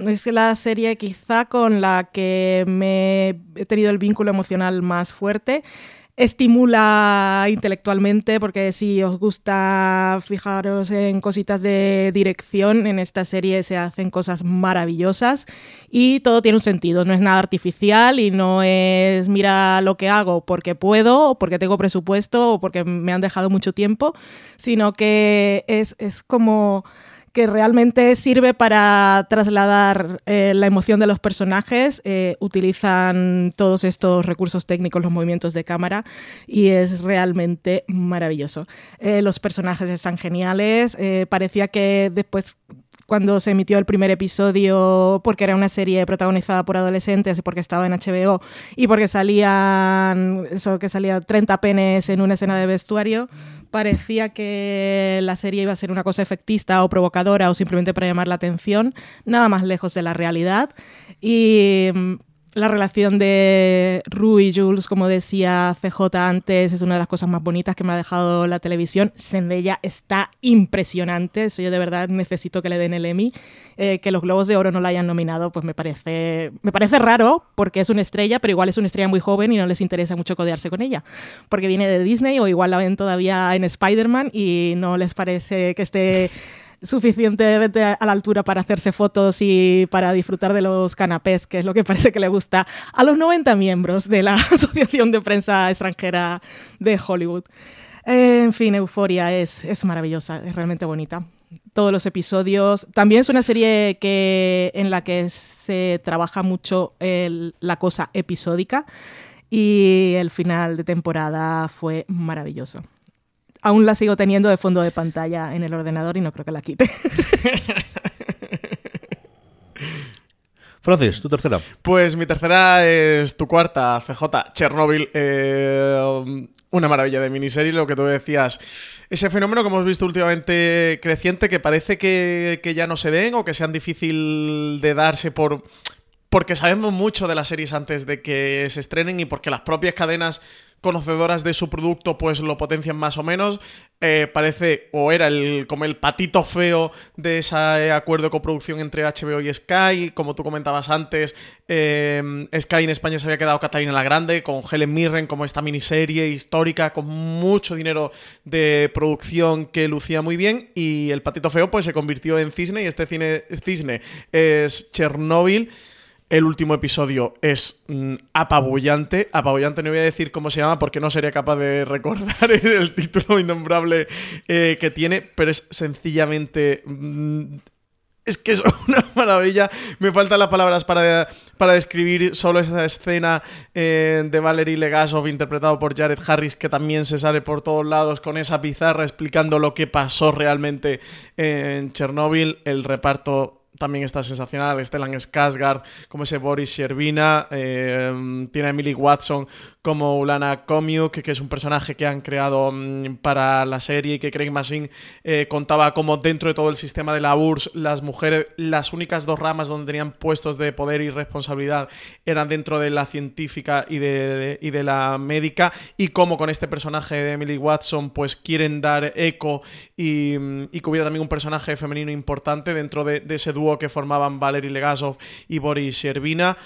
es la serie quizá con la que me he tenido el vínculo emocional más fuerte. estimula intelectualmente, porque si os gusta fijaros en cositas de dirección, en esta serie se hacen cosas maravillosas y todo tiene un sentido, no es nada artificial y no es mira lo que hago porque puedo o porque tengo presupuesto o porque me han dejado mucho tiempo, sino que es, es como que realmente sirve para trasladar eh, la emoción de los personajes. Eh, utilizan todos estos recursos técnicos, los movimientos de cámara, y es realmente maravilloso. Eh, los personajes están geniales. parecía que después cuando se emitió el primer episodio, porque era una serie protagonizada por adolescentes y porque estaba en HBO y porque salían, eso que salía 30 penes en una escena de vestuario parecía que la serie iba a ser una cosa efectista o provocadora o simplemente para llamar la atención, nada más lejos de la realidad. Y mm, la relación de Rue y Jules, como decía CJ antes, es una de las cosas más bonitas que me ha dejado la televisión. Zendaya está impresionante, eso yo de verdad necesito que le den el Emmy. Eh, que los Globos de Oro no la hayan nominado, pues me parece, me parece raro, porque es una estrella, pero igual es una estrella muy joven y no les interesa mucho codearse con ella, porque viene de Disney o igual la ven todavía en Spider-Man y no les parece que esté suficientemente a la altura para hacerse fotos y para disfrutar de los canapés, que es lo que [LAUGHS] parece que le gusta a los 90 miembros de la [LAUGHS] Asociación de Prensa Extranjera de Hollywood. En fin, Euforia es, es maravillosa, es realmente bonita. Todos los episodios. También es una serie que, en la que se trabaja mucho la cosa episódica y el final de temporada fue maravilloso aún la sigo teniendo de fondo de pantalla en el ordenador y no creo que la quite. [LAUGHS] Francis, tu tercera. Pues mi tercera es tu cuarta, CJ, Chernobyl. Eh, una maravilla de miniserie, lo que tú decías. Ese fenómeno que hemos visto últimamente creciente, que parece que, que ya no se den o que sean difícil de darse por porque sabemos mucho de las series antes de que se estrenen y porque las propias cadenas conocedoras de su producto pues lo potencian más o menos. Eh, parece, o era el, como el patito feo de ese acuerdo de coproducción entre HBO y Sky. Como tú comentabas antes, eh, Sky en España se había quedado Catalina la Grande, con Helen Mirren como esta miniserie histórica, con mucho dinero de producción que lucía muy bien. Y el patito feo pues se convirtió en cisne y este cine, cisne es Chernobyl. El último episodio es mm, apabullante. Apabullante no voy a decir cómo se llama porque no sería capaz de recordar [LAUGHS] el título innombrable eh, que tiene, pero es sencillamente... Mm, es que es [LAUGHS] una maravilla. Me faltan las palabras para, para describir solo esa escena eh, de Valerie Legasov interpretado por Jared Harris que también se sale por todos lados con esa pizarra explicando lo que pasó realmente en Chernóbil. El reparto también está sensacional. Stellan Skarsgård, como ese Boris Shervina. Eh, tiene a Emily Watson como Ulana Komiuk, que es un personaje que han creado mm, para la serie y que Craig Massin eh, contaba como dentro de todo el sistema de la URSS, las mujeres, las únicas dos ramas donde tenían puestos de poder y responsabilidad eran dentro de la científica y de, y de la médica, y como con este personaje de Emily Watson, pues quieren dar eco y, mm, y que hubiera también un personaje femenino importante dentro de, de ese dúo que formaban Valery Legasov y Boris Shervina.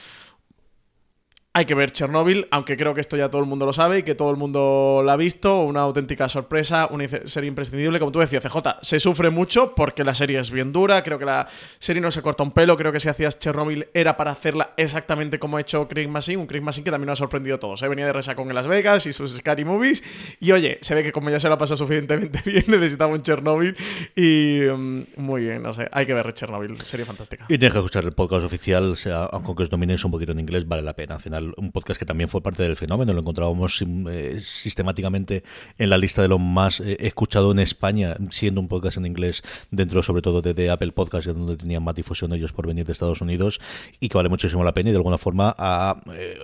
Hay que ver Chernobyl, aunque creo que esto ya todo el mundo lo sabe y que todo el mundo la ha visto. Una auténtica sorpresa, una serie imprescindible. Como tú decías, CJ, se sufre mucho porque la serie es bien dura. Creo que la serie no se corta un pelo. Creo que si hacías Chernobyl era para hacerla exactamente como ha hecho Craig Massin. Un Craig Massin que también nos ha sorprendido a todos. ¿eh? Venía de resa con Las Vegas y sus Scary Movies. Y oye, se ve que como ya se la pasa suficientemente [LAUGHS] bien, necesitaba un Chernobyl. Y mm, muy bien, no sé. Hay que ver Chernobyl. Serie fantástica. Y deja escuchar el podcast oficial. O sea, aunque os domines un poquito en inglés, vale la pena. Al final un podcast que también fue parte del fenómeno, lo encontrábamos eh, sistemáticamente en la lista de lo más eh, escuchado en España, siendo un podcast en inglés dentro sobre todo de, Apple Podcast, donde tenían más difusión ellos por venir de Estados Unidos, y que vale muchísimo la pena y de alguna forma ha, eh,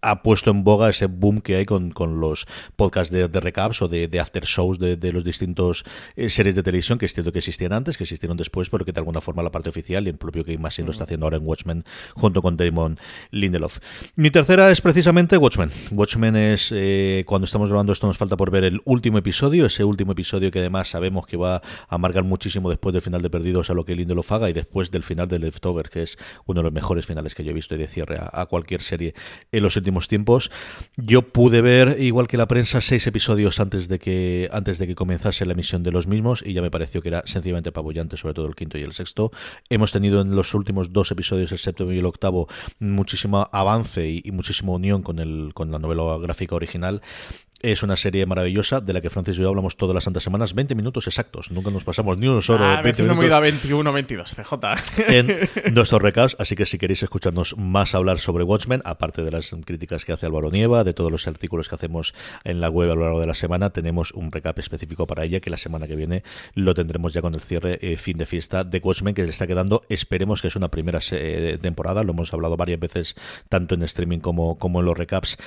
ha puesto en boga ese boom que hay con, con los podcasts de, recaps o de, after shows de, los distintos series de televisión que es cierto que existían antes, que existieron después, pero que de alguna forma la parte oficial y el propio Game Machine lo está haciendo ahora en Watchmen junto con Damon Lindelof. Mi tercer tercera es precisamente Watchmen. Watchmen es, eh, cuando estamos grabando esto nos falta por ver el último episodio, ese último episodio que además sabemos que va a marcar muchísimo después del final de Perdidos a lo que Lindelof haga y después del final de Leftover, que es uno de los mejores finales que yo he visto y de cierre a, cualquier serie en los últimos tiempos. Yo pude ver, igual que la prensa, seis episodios antes de que, antes de que comenzase la emisión de los mismos y ya me pareció que era sencillamente apabullante, sobre todo el quinto y el sexto. Hemos tenido en los últimos dos episodios, el séptimo y el octavo, muchísimo avance y, muchísima unión con, el, con la novela gráfica original es una serie maravillosa de la que Francis y yo hablamos todas las santas semanas, 20 minutos exactos. Nunca nos pasamos ni uno solo. Ah, 20 minutos. me 21, 22, CJ. En nuestros recaps, así que si queréis escucharnos más hablar sobre Watchmen, aparte de las críticas que hace Álvaro Nieva, de todos los artículos que hacemos en la web a lo largo de la semana, tenemos un recap específico para ella que la semana que viene lo tendremos ya con el cierre eh, fin de fiesta de Watchmen que se está quedando. Esperemos que es una primera eh, temporada, lo hemos hablado varias veces tanto en streaming como, como en los recaps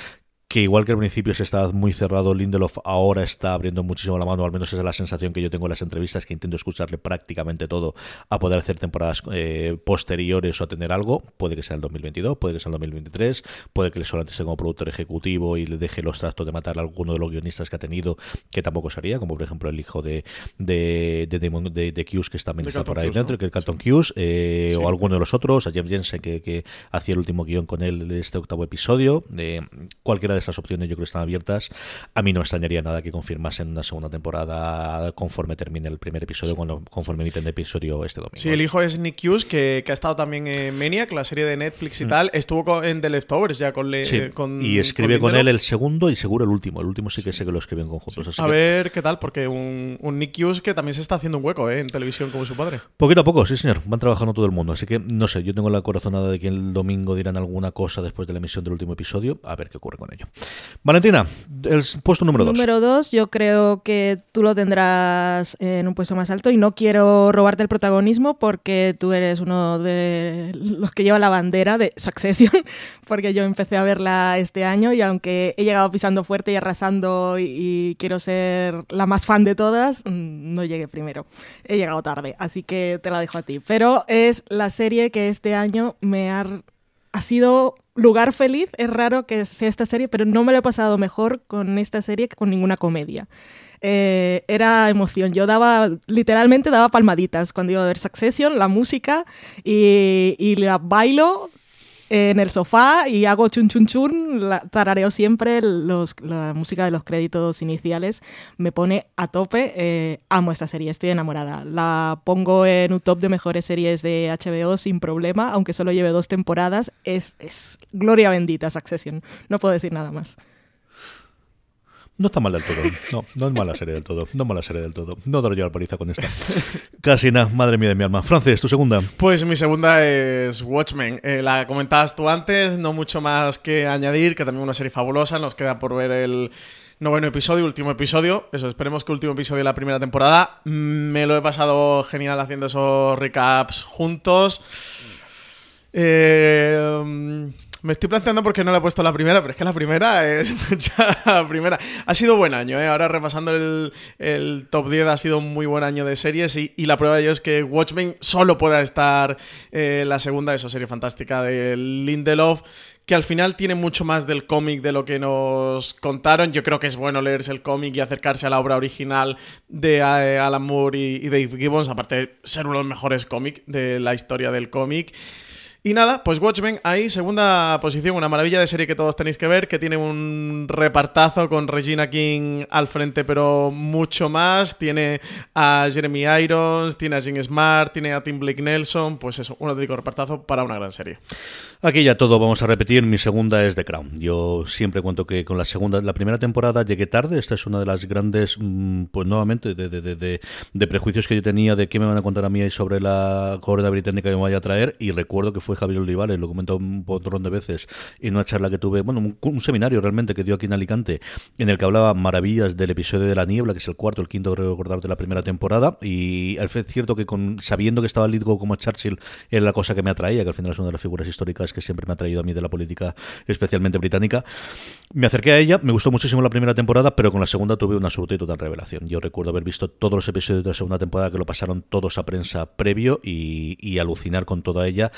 que igual que al principio se estaba muy cerrado, Lindelof ahora está abriendo muchísimo la mano, al menos esa es la sensación que yo tengo en las entrevistas, que intento escucharle prácticamente todo a poder hacer temporadas eh, posteriores o a tener algo. Puede que sea el 2022, puede que sea el 2023, puede que le solamente esté como productor ejecutivo y le deje los trastos de matar a alguno de los guionistas que ha tenido, que tampoco sería, como por ejemplo el hijo de de, de, de, de, que también está por ahí dentro, que es Carlton Hughes, eh, o alguno de los otros, a James Jensen, que, que hacía el último guion con él de este octavo episodio. Eh, cualquiera de esas opciones yo creo que están abiertas. A mí no extrañaría nada que confirmasen una segunda temporada conforme termine el primer episodio, cuando conforme emiten el episodio este domingo. Sí, el hijo es Nick Hughes, que, ha estado también en Maniac, la serie de Netflix y mm. tal. Estuvo en The Leftovers ya con... Le, con y escribe con, él el segundo y seguro el último. El último sí que sé que lo escriben conjuntos. a ver qué tal, porque un, un, Nick Hughes que también se está haciendo un hueco ¿eh? en televisión como su padre. Poquito a poco, sí señor. Van trabajando todo el mundo. Así que no sé, yo tengo la corazonada de que el domingo dirán alguna cosa después de la emisión del último episodio. A ver qué ocurre con ello. Valentina, el puesto número dos. Número dos, yo creo que tú lo tendrás en un puesto más alto y no quiero robarte el protagonismo porque tú eres uno de los que lleva la bandera de Succession, [LAUGHS] porque yo empecé a verla este año y aunque he llegado pisando fuerte y arrasando y, quiero ser la más fan de todas, mm, no llegué primero. He llegado tarde, así que te la dejo a ti. Pero es la serie que este año me ha, ha sido lugar feliz. Es raro que sea esta serie, pero no me lo he pasado mejor con esta serie que con ninguna comedia. Eh, era emoción. Yo daba, literalmente daba palmaditas cuando iba a ver Succession, la música, y, y la bailo en el sofá y hago chun chun chun, la, tarareo siempre los, la música de los créditos iniciales, me pone a tope, eh, amo esta serie, estoy enamorada. La pongo en un top de mejores series de HBO sin problema, aunque solo lleve dos temporadas, es, es gloria bendita Succession, no puedo decir nada más. No está mal del todo. No, no es mala serie del todo. No es mala serie del todo. No daré yo la paliza con esta. Casi nada, madre mía de mi alma. Francis, tu segunda. Pues mi segunda es Watchmen. Eh, la comentabas tú antes, no mucho más que añadir, que también una serie fabulosa. Nos queda por ver el noveno episodio, último episodio. Eso, esperemos que último episodio de la primera temporada. Me lo he pasado genial haciendo esos recaps juntos. Eh. Me estoy planteando porque no le he puesto la primera, pero es que la primera es [LAUGHS] la primera. Ha sido buen año, ¿eh? Ahora repasando el, top 10 ha sido un muy buen año de series y, la prueba de ello es que Watchmen solo pueda estar eh, la segunda de esa serie fantástica de Lindelof, que al final tiene mucho más del cómic de lo que nos contaron. Yo creo que es bueno leerse el cómic y acercarse a la obra original de eh, Alan Moore y, y Dave Gibbons, aparte de ser uno de los mejores cómics de la historia del cómic. Y nada, pues Watchmen ahí, segunda posición, una maravilla de serie que todos tenéis que ver, que tiene un repartazo con Regina King al frente, pero mucho más. Tiene a Jeremy Irons, tiene a Jim Smart, tiene a Tim Blake Nelson, pues eso, un auténtico repartazo para una gran serie. Aquí ya todo vamos a repetir, mi segunda es The Crown. Yo siempre cuento que con la segunda, la primera temporada llegué tarde, esta es una de las grandes, mm, pues nuevamente, de, de, de, de prejuicios que yo tenía de qué me van a contar a mí sobre la corona británica que me vaya a traer, y recuerdo que fue Javier Olivares, lo comentó un montón de veces en una charla que tuve, bueno, un, seminario realmente que dio aquí en Alicante, en el que hablaba maravillas del episodio de la niebla, que es el cuarto, el quinto, creo recordar, de la primera temporada, y es cierto que con, sabiendo que estaba Lidgo como Churchill, era la cosa que me atraía, que al final es una de las figuras históricas que siempre me ha traído a mí de la política, especialmente británica, me acerqué a ella, me gustó muchísimo la primera temporada, pero con la segunda tuve una absoluta y total revelación. Yo recuerdo haber visto todos los episodios de la segunda temporada que lo pasaron todos a prensa previo y, y alucinar con toda ella,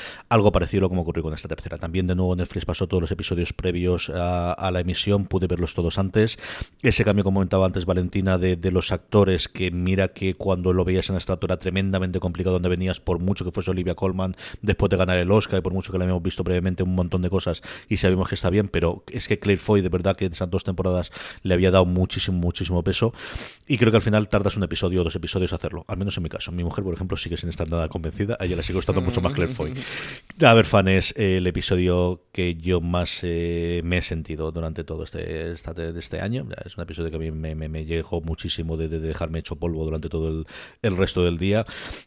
parecido a como ocurrió con esta tercera. También de nuevo Netflix pasó todos los episodios previos a, la emisión, pude verlos todos antes. Ese cambio, como comentaba antes Valentina, de, los actores, que mira que cuando lo veías en estrato era tremendamente complicado donde venías, por mucho que fuese Olivia Colman, después de ganar el Oscar, y por mucho que le habíamos visto previamente un montón de cosas y sabemos que está bien, pero es que Claire Foy, de verdad que en esas dos temporadas le había dado muchísimo, muchísimo peso. Y creo que al final tardas un episodio o dos episodios hacerlo, al menos en mi caso. Mi mujer, por ejemplo, sigue sin estar nada convencida, a ella le sigue gustando mucho más Claire Foy. [LAUGHS] A ver, fan, es el episodio que yo más eh, me he sentido durante todo este, este, este año. Es un episodio que a mí me, me, llegó muchísimo de, dejarme hecho polvo durante todo el, el, resto del día.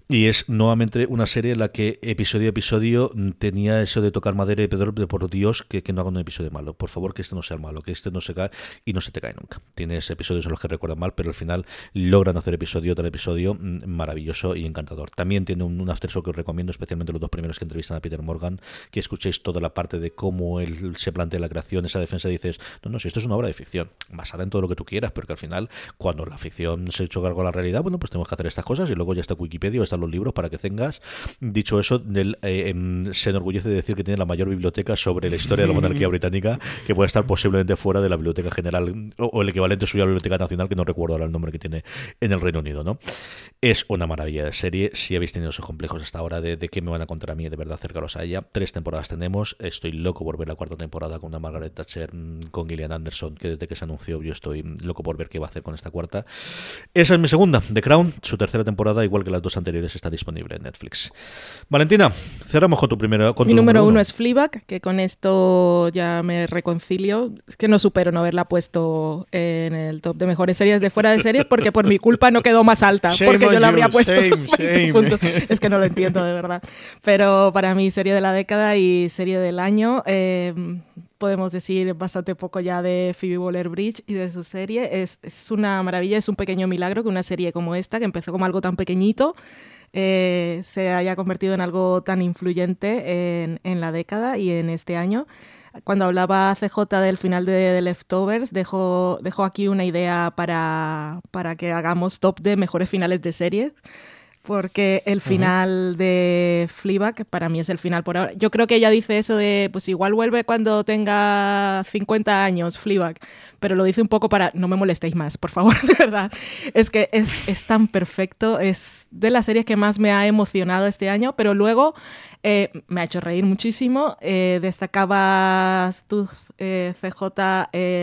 Y es nuevamente una serie en la que episodio a episodio tenía eso de tocar madera y pedir de por Dios que, que no haga un episodio malo. Por favor, que este no sea malo, que este no se cae y no se te cae nunca. Tienes episodios en los que recuerdan mal, pero al final logran hacer episodio tras episodio mm, maravilloso y encantador. También tiene un, un after show que os recomiendo, especialmente los dos primeros que entrevistan a Peter Morgan, que escuchéis toda la parte de cómo él se plantea la creación, esa defensa, dices, no, no, si esto es una obra de ficción, basada en todo lo que tú quieras, pero que al final, cuando la ficción se choca con la realidad, bueno, pues tenemos que hacer estas cosas y luego ya está Wikipedia o están los libros para que tengas. Dicho eso, él eh, em, se enorgullece de decir que tiene la mayor biblioteca sobre la historia de la monarquía [LAUGHS] británica, que puede estar posiblemente fuera de la biblioteca general o, el equivalente suyo a la biblioteca nacional, que no recuerdo ahora el nombre que tiene en el Reino Unido, ¿no? Es una maravilla de serie. Si habéis tenido esos complejos hasta ahora de, de qué me van a contar a mí, de verdad acercaros a ella. Tres temporadas tenemos. Estoy loco por ver la cuarta temporada con una Margaret Thatcher, mm, con Gillian Anderson, que desde que se anunció yo estoy loco por ver qué va a hacer con esta cuarta. Esa es mi segunda, The Crown. Su tercera temporada, igual que las dos anteriores, está disponible en Netflix. Valentina, cerramos con tu primera. mi número, uno, es Fleabag, que con esto ya me reconcilio. Es que no supero no haberla puesto en el top de mejores series de fuera de series, porque por mi culpa no quedó más alta, [LAUGHS] porque yo la habría puesto. Es que no lo entiendo, de verdad. Pero para mí, serie de la década y serie del año. Eh, podemos decir bastante poco ya de Phoebe Waller-Bridge y de su serie. Es, es, una maravilla, es un pequeño milagro que una serie como esta, que empezó como algo tan pequeñito, eh, se haya convertido en algo tan influyente en, en, la década y en este año. Cuando hablaba CJ del final de, The Leftovers, dejó, dejó aquí una idea para, para que hagamos top de mejores finales de series porque el final de Fleabag para mí es el final por ahora. Yo creo que ella dice eso de, pues igual vuelve cuando tenga 50 años Fleabag, pero lo dice un poco para, no me molestéis más, por favor, [LAUGHS] de verdad. Es que es, es tan perfecto, es de las series que más me ha emocionado este año, pero luego eh, me ha hecho reír muchísimo. Eh, destacabas tú, eh, CJ,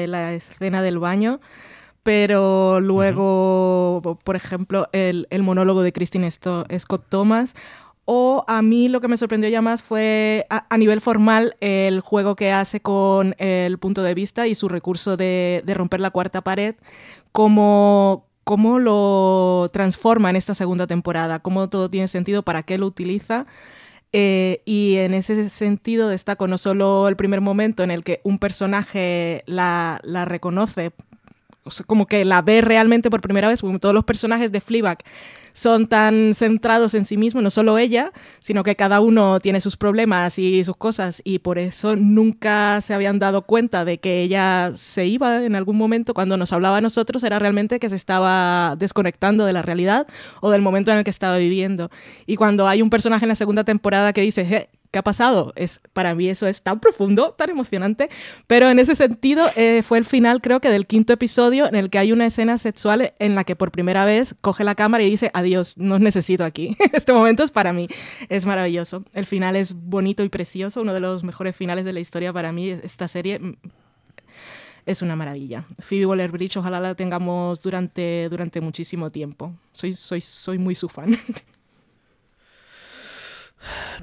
la escena del baño pero luego, por ejemplo, el, monólogo de Christine Scott Thomas. O a mí lo que me sorprendió ya más fue a, nivel formal el juego que hace con el punto de vista y su recurso de, romper la cuarta pared, cómo, cómo lo transforma en esta segunda temporada, cómo todo tiene sentido, para qué lo utiliza. Eh, y en ese sentido destaco no solo el primer momento en el que un personaje la, la reconoce como que la ve realmente por primera vez, como todos los personajes de Fleabag son tan centrados en sí mismos, no solo ella, sino que cada uno tiene sus problemas y sus cosas y por eso nunca se habían dado cuenta de que ella se iba en algún momento cuando nos hablaba a nosotros era realmente que se estaba desconectando de la realidad o del momento en el que estaba viviendo. Y cuando hay un personaje en la segunda temporada que dice, ¿qué ha pasado? Es, para mí eso es tan profundo, tan emocionante, pero en ese sentido eh, fue el final creo que del quinto episodio en el que hay una escena sexual en la que por primera vez coge la cámara y dice, adiós, no os necesito aquí. [LAUGHS] este momento es para mí, es maravilloso. El final es bonito y precioso, uno de los mejores finales de la historia para mí, esta serie mm, es una maravilla. Phoebe Waller-Bridge, ojalá la tengamos durante, durante muchísimo tiempo. Soy, soy, soy muy su fan. [LAUGHS]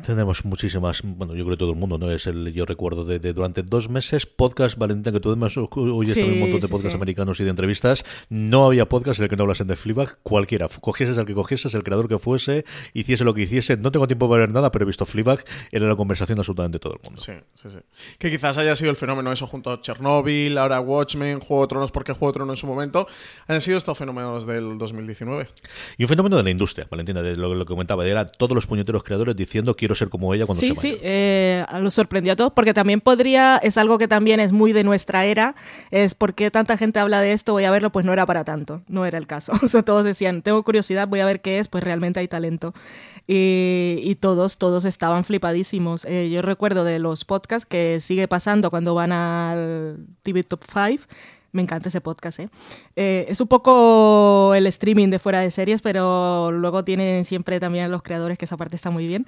Tenemos muchísimas, bueno, yo creo que todo el mundo, ¿no? Es el, yo recuerdo de, durante dos meses, podcast, Valentina, que tú además hoy sí, un montón de podcasts americanos y de entrevistas, no había podcast en el que no hablasen de Fleabag, cualquiera, cogieses al que cogieses, el creador que fuese, hiciese lo que hiciese, no tengo tiempo para ver nada, pero he visto Fleabag, era la conversación absolutamente todo el mundo. Sí, sí, sí. Que quizás haya sido el fenómeno eso junto a Chernobyl, ahora Watchmen, Juego de Tronos, porque Juego de Tronos en su momento, han sido estos fenómenos del 2019. Y un fenómeno de la industria, Valentina, de lo, que comentaba, era todos los puñeteros creadores diciendo quiero ser como ella cuando sí, sea mayor. Sí, sí, eh, lo sorprendió a todos porque también podría, es algo que también es muy de nuestra era, es porque tanta gente habla de esto, voy a verlo, pues no era para tanto, no era el caso. [LAUGHS] O sea, todos decían, tengo curiosidad, voy a ver qué es, pues realmente hay talento. Y, y todos, todos estaban flipadísimos. Eh, yo recuerdo de los podcasts que sigue pasando cuando van al TV Top 5 me encanta ese podcast, ¿eh? ¿eh? Es un poco el streaming de fuera de series, pero luego tienen siempre también los creadores, que esa parte está muy bien.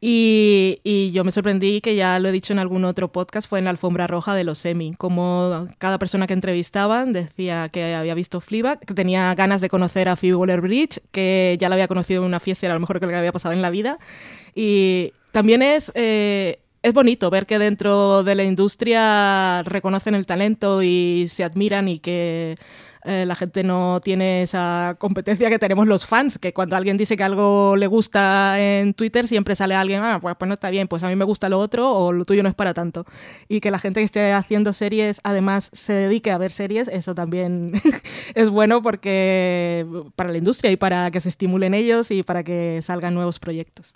Y, y, yo me sorprendí, que ya lo he dicho en algún otro podcast, fue en la alfombra roja de los Emmy, como cada persona que entrevistaban decía que había visto Fleabag, que tenía ganas de conocer a Phoebe Waller-Bridge, que ya la había conocido en una fiesta era lo mejor que le había pasado en la vida. Y también es... Eh, es bonito ver que dentro de la industria reconocen el talento y se admiran y que eh, la gente no tiene esa competencia que tenemos los fans, que cuando alguien dice que algo le gusta en Twitter siempre sale alguien, ah, pues, pues no está bien, pues a mí me gusta lo otro o lo tuyo no es para tanto. Y que la gente que esté haciendo series además se dedique a ver series, eso también [LAUGHS] es bueno porque para la industria y para que se estimulen ellos y para que salgan nuevos proyectos.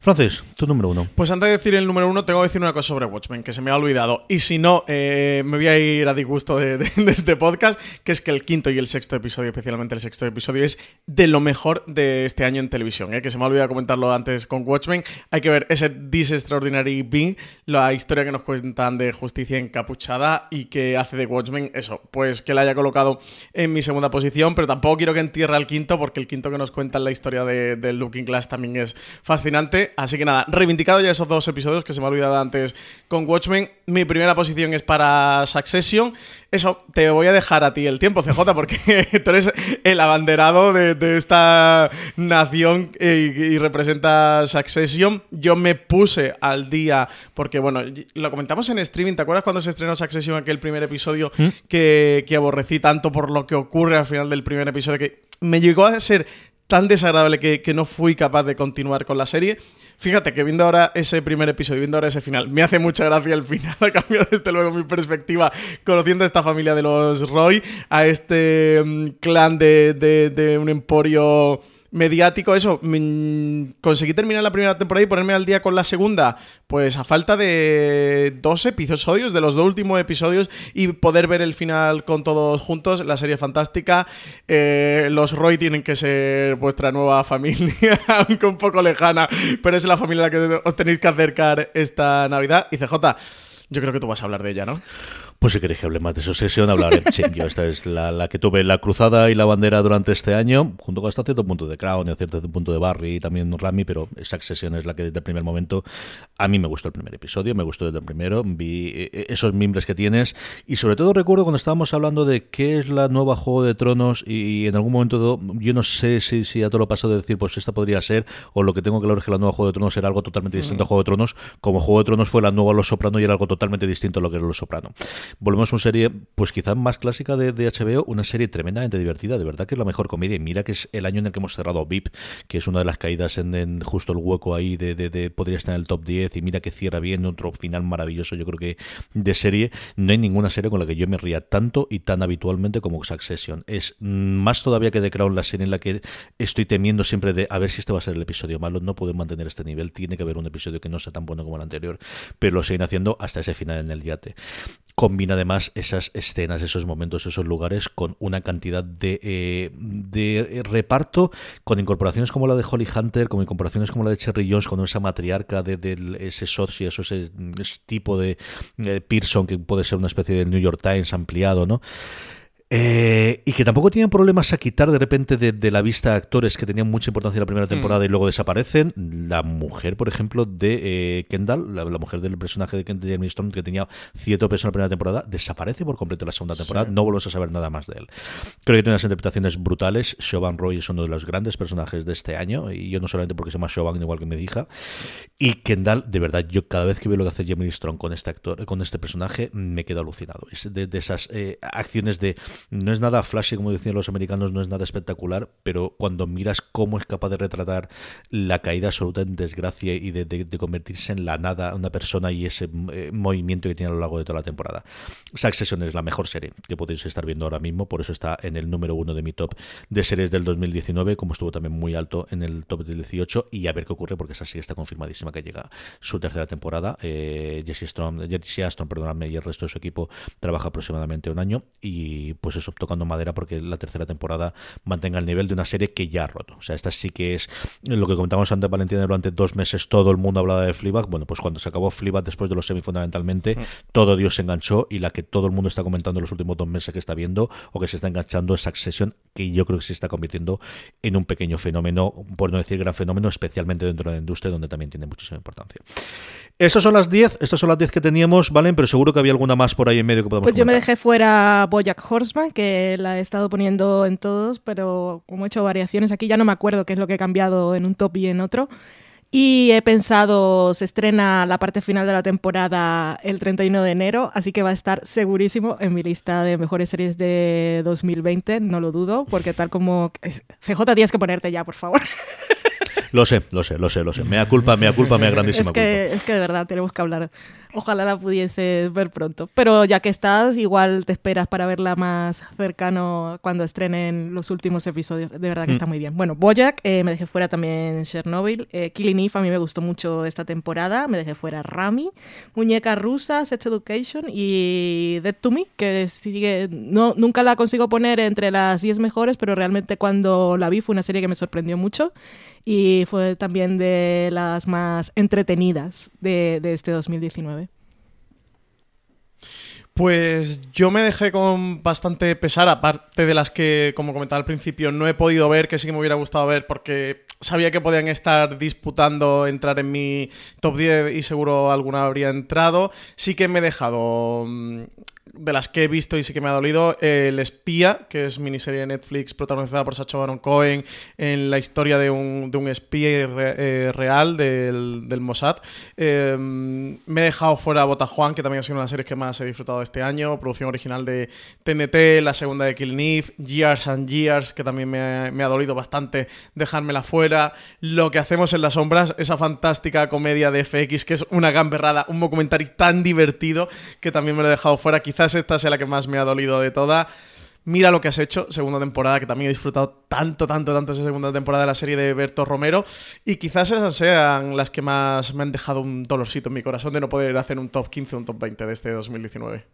Francis, tu número uno. Pues antes de decir el número uno, tengo que decir una cosa sobre Watchmen, que se me ha olvidado. Y si no, eh, me voy a ir a disgusto de, este podcast, que es que el quinto y el sexto episodio, especialmente el sexto episodio, es de lo mejor de este año en televisión. ¿eh? Que se me ha olvidado comentarlo antes con Watchmen. Hay que ver ese This Extraordinary Being, la historia que nos cuentan de justicia encapuchada y que hace de Watchmen eso, pues que la haya colocado en mi segunda posición, pero tampoco quiero que entierre al quinto, porque el quinto que nos cuenta en la historia de, de Looking Glass también es fascinante. Así que nada, reivindicado ya esos dos episodios que se me ha olvidado antes con Watchmen. Mi primera posición es para Succession. Eso, te voy a dejar a ti el tiempo, CJ, porque [LAUGHS] tú eres el abanderado de, de esta nación y, y, representa Succession. Yo me puse al día, porque bueno, lo comentamos en streaming. ¿Te acuerdas cuando se estrenó Succession, aquel primer episodio ¿Mm? que, que aborrecí tanto por lo que ocurre al final del primer episodio? Que me llegó a ser tan desagradable que, que, no fui capaz de continuar con la serie. Fíjate que viendo ahora ese primer episodio, viendo ahora ese final, me hace mucha gracia el final, [LAUGHS] ha cambiado desde luego mi perspectiva, conociendo a esta familia de los Roy, a este um, clan de, de, de un emporio mediático, eso, conseguí terminar la primera temporada y ponerme al día con la segunda, pues a falta de dos episodios, de los dos últimos episodios, y poder ver el final con todos juntos, la serie fantástica. Eh, los Roy tienen que ser vuestra nueva familia, [LAUGHS] aunque un poco lejana, pero es la familia a la que os tenéis que acercar esta Navidad. Y CJ, yo creo que tú vas a hablar de ella, ¿no? Pues si queréis que hable más de Succession, hablaré. Sí, yo esta es la, la, que tuve la cruzada y la bandera durante este año, junto con hasta cierto punto de Crown y a cierto punto de Barry y también Rami, pero Succession es la que desde el primer momento a mí me gustó el primer episodio, me gustó desde el primero, vi esos mimbres que tienes y sobre todo recuerdo cuando estábamos hablando de qué es la nueva Juego de Tronos y en algún momento yo no sé si, si a todo lo paso de decir pues esta podría ser o lo que tengo claro es que la nueva Juego de Tronos era algo totalmente distinto mm. a Juego de Tronos, como Juego de Tronos fue la nueva Los Soprano y era algo totalmente distinto a lo que era Los Soprano. Volvemos a una serie, pues quizás más clásica de, HBO, una serie tremendamente divertida, de verdad que es la mejor comedia. Y mira que es el año en el que hemos cerrado VIP, que es una de las caídas en, justo el hueco ahí de, podría estar en el top 10. Y mira que cierra bien, otro final maravilloso, yo creo que de serie. No hay ninguna serie con la que yo me ría tanto y tan habitualmente como Succession. Es más todavía que The Crown, la serie en la que estoy temiendo siempre de a ver si este va a ser el episodio malo. No pueden mantener este nivel, tiene que haber un episodio que no sea tan bueno como el anterior, pero lo siguen haciendo hasta ese final en el yate. Combina además esas escenas, esos momentos, esos lugares con una cantidad de, eh, de reparto, con incorporaciones como la de Holly Hunter, con incorporaciones como la de Cherry Jones, con esa matriarca de, de ese socio, ese, tipo de eh, Pearson que puede ser una especie del New York Times ampliado, ¿no? Eh, y que tampoco tienen problemas a quitar de repente de, de, la vista actores que tenían mucha importancia en la primera temporada mm. y luego desaparecen. La mujer, por ejemplo, de eh, Kendall, la, la, mujer del personaje de Kendall Jeremy Stone, que tenía cierto peso en la primera temporada, desaparece por completo en la segunda temporada. Sí. No volvemos a saber nada más de él. Creo que tiene unas interpretaciones brutales. Siobhan Roy es uno de los grandes personajes de este año, y yo no solamente porque se llama Siobhan, igual que mi hija. Y Kendall, de verdad, yo cada vez que veo lo que hace Jeremy Strong con este actor, con este personaje, me quedo alucinado. Es de, de esas eh, acciones de no es nada flashy, como decían los americanos, no es nada espectacular, pero cuando miras cómo es capaz de retratar la caída absoluta en desgracia y de, convertirse en la nada una persona y ese eh, movimiento que tiene a lo largo de toda la temporada. Succession es la mejor serie que podéis estar viendo ahora mismo, por eso está en el número uno de mi top de series del 2019, como estuvo también muy alto en el top del 18, y a ver qué ocurre, porque esa sí está confirmadísima que llega su tercera temporada. Eh, Jesse, Strom, Jesse Aston, perdóname, y el resto de su equipo trabaja aproximadamente un año, y pues eso, tocando madera porque la tercera temporada mantenga el nivel de una serie que ya ha roto. O sea, esta sí que es lo que comentamos antes, Valentina, durante dos meses todo el mundo hablaba de Fleabag. Bueno, pues cuando se acabó Fleabag después de los semi fundamentalmente, mm. todo Dios se enganchó y la que todo el mundo está comentando en los últimos dos meses que está viendo o que se está enganchando es Succession, que yo creo que se está convirtiendo en un pequeño fenómeno, por no decir gran fenómeno, especialmente dentro de la industria donde también tiene muchísima importancia. Esas son las 10, estas son las 10 que teníamos, ¿valen? Pero seguro que había alguna más por ahí en medio que podemos Pues yo me dejé fuera Bojack Horseman, que la he estado poniendo en todos, pero como he hecho variaciones aquí, ya no me acuerdo qué es lo que he cambiado en un top y en otro. Y he pensado, se estrena la parte final de la temporada el 31 de enero, así que va a estar segurísimo en mi lista de mejores series de 2020, no lo dudo, porque tal como... CJ tienes que ponerte ya, por favor. Lo sé, lo sé, lo sé, lo sé. Mea culpa, mea culpa, mea [LAUGHS] grandísima es que, culpa. Es que de verdad tenemos que hablar Ojalá la pudiese ver pronto. Pero ya que estás, igual te esperas para verla más cercano cuando estrenen los últimos episodios. De verdad que está mm. muy bien. Bueno, Bojack, eh, me dejé fuera también Chernobyl. Eh, Killing Eve a mí me gustó mucho esta temporada. Me dejé fuera Rami. Muñeca rusa, Sex Education y Dead to Me, que sigue. No, nunca la consigo poner entre las 10 mejores, pero realmente cuando la vi fue una serie que me sorprendió mucho y fue también de las más entretenidas de, de este 2019. Pues yo me dejé con bastante pesar, aparte de las que, como comentaba al principio, no he podido ver, que sí que me hubiera gustado ver porque sabía que podían estar disputando entrar en mi top 10 y seguro alguna habría entrado. Sí que me he dejado mm, de las que he visto y sí que me ha dolido, El Espía, que es miniserie de Netflix protagonizada por Sacha Baron Cohen en la historia de un, de un espía eh, real del, del Mossad. Em, me he dejado fuera Bota Juan, que también ha sido una de las series que más he disfrutado este año, producción original de TNT, la segunda de Kill Nif, Years and Years, que también me, me ha dolido bastante dejármela fuera. Lo que hacemos en las sombras, esa fantástica comedia de FX, que es una gamberrada, un documentario tan divertido que también me lo he dejado fuera. Quizás esta sea la que más me ha dolido de toda. Mira lo que has hecho, segunda temporada, que también he disfrutado tanto, tanto, tanto esa segunda temporada de la serie de Berto Romero. Y quizás esas sean las que más me han dejado un dolorcito en mi corazón de no poder hacer un top 15 o un top 20 de este 2019.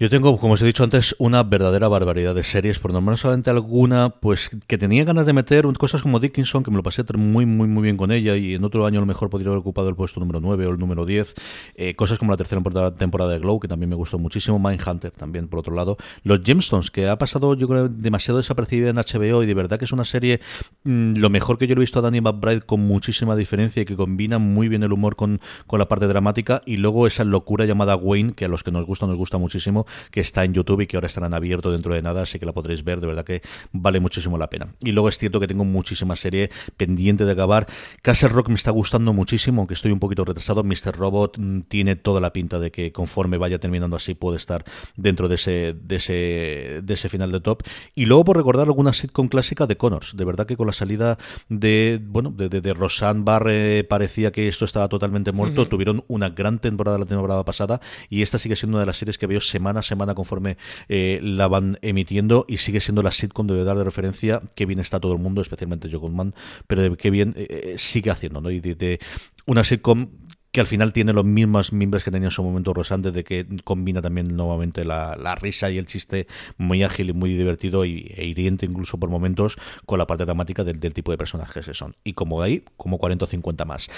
Yo tengo, como os he dicho antes, una verdadera barbaridad de series, por no menos solamente alguna, pues que tenía ganas de meter cosas como Dickinson, que me lo pasé muy, muy, muy bien con ella, y en otro año a lo mejor podría haber ocupado el puesto número 9 o el número 10. Eh, cosas como la tercera temporada de Glow, que también me gustó muchísimo. Mindhunter, también, por otro lado. Los Gemstones, que ha pasado, yo creo, demasiado desapercibida en HBO, y de verdad que es una serie, mm, lo mejor que yo he visto a Danny McBride con muchísima diferencia, y que combina muy bien el humor con, con la parte dramática, y luego esa locura llamada Wayne, que a los que nos gusta, nos gusta muchísimo que está en YouTube y que ahora estarán abiertos dentro de nada, así que la podréis ver, de verdad que vale muchísimo la pena. Y luego es cierto que tengo muchísima serie pendiente de acabar. Castle Rock me está gustando muchísimo, aunque estoy un poquito retrasado. Mr. Robot mm, tiene toda la pinta de que conforme vaya terminando así puede estar dentro de ese, de ese, de ese final de top. Y luego por recordar alguna sitcom clásica de Connors. De verdad que con la salida de, bueno, de, de, Roseanne Barr parecía que esto estaba totalmente muerto. Tuvieron una gran temporada la temporada pasada y esta sigue siendo una de las series que veo semana semana conforme eh, la van emitiendo y sigue siendo la sitcom de dar de referencia. Qué bien está todo el mundo, especialmente Joe Goldman, pero de qué bien eh, eh, sigue haciendo, ¿no? Y de, una sitcom que al final tiene los mismos miembros que tenía en su momento Rosante, de que combina también nuevamente la, risa y el chiste muy ágil y muy divertido y, e hiriente incluso por momentos con la parte dramática del, tipo de personajes que son. Y como de ahí, como 40 o 50 más.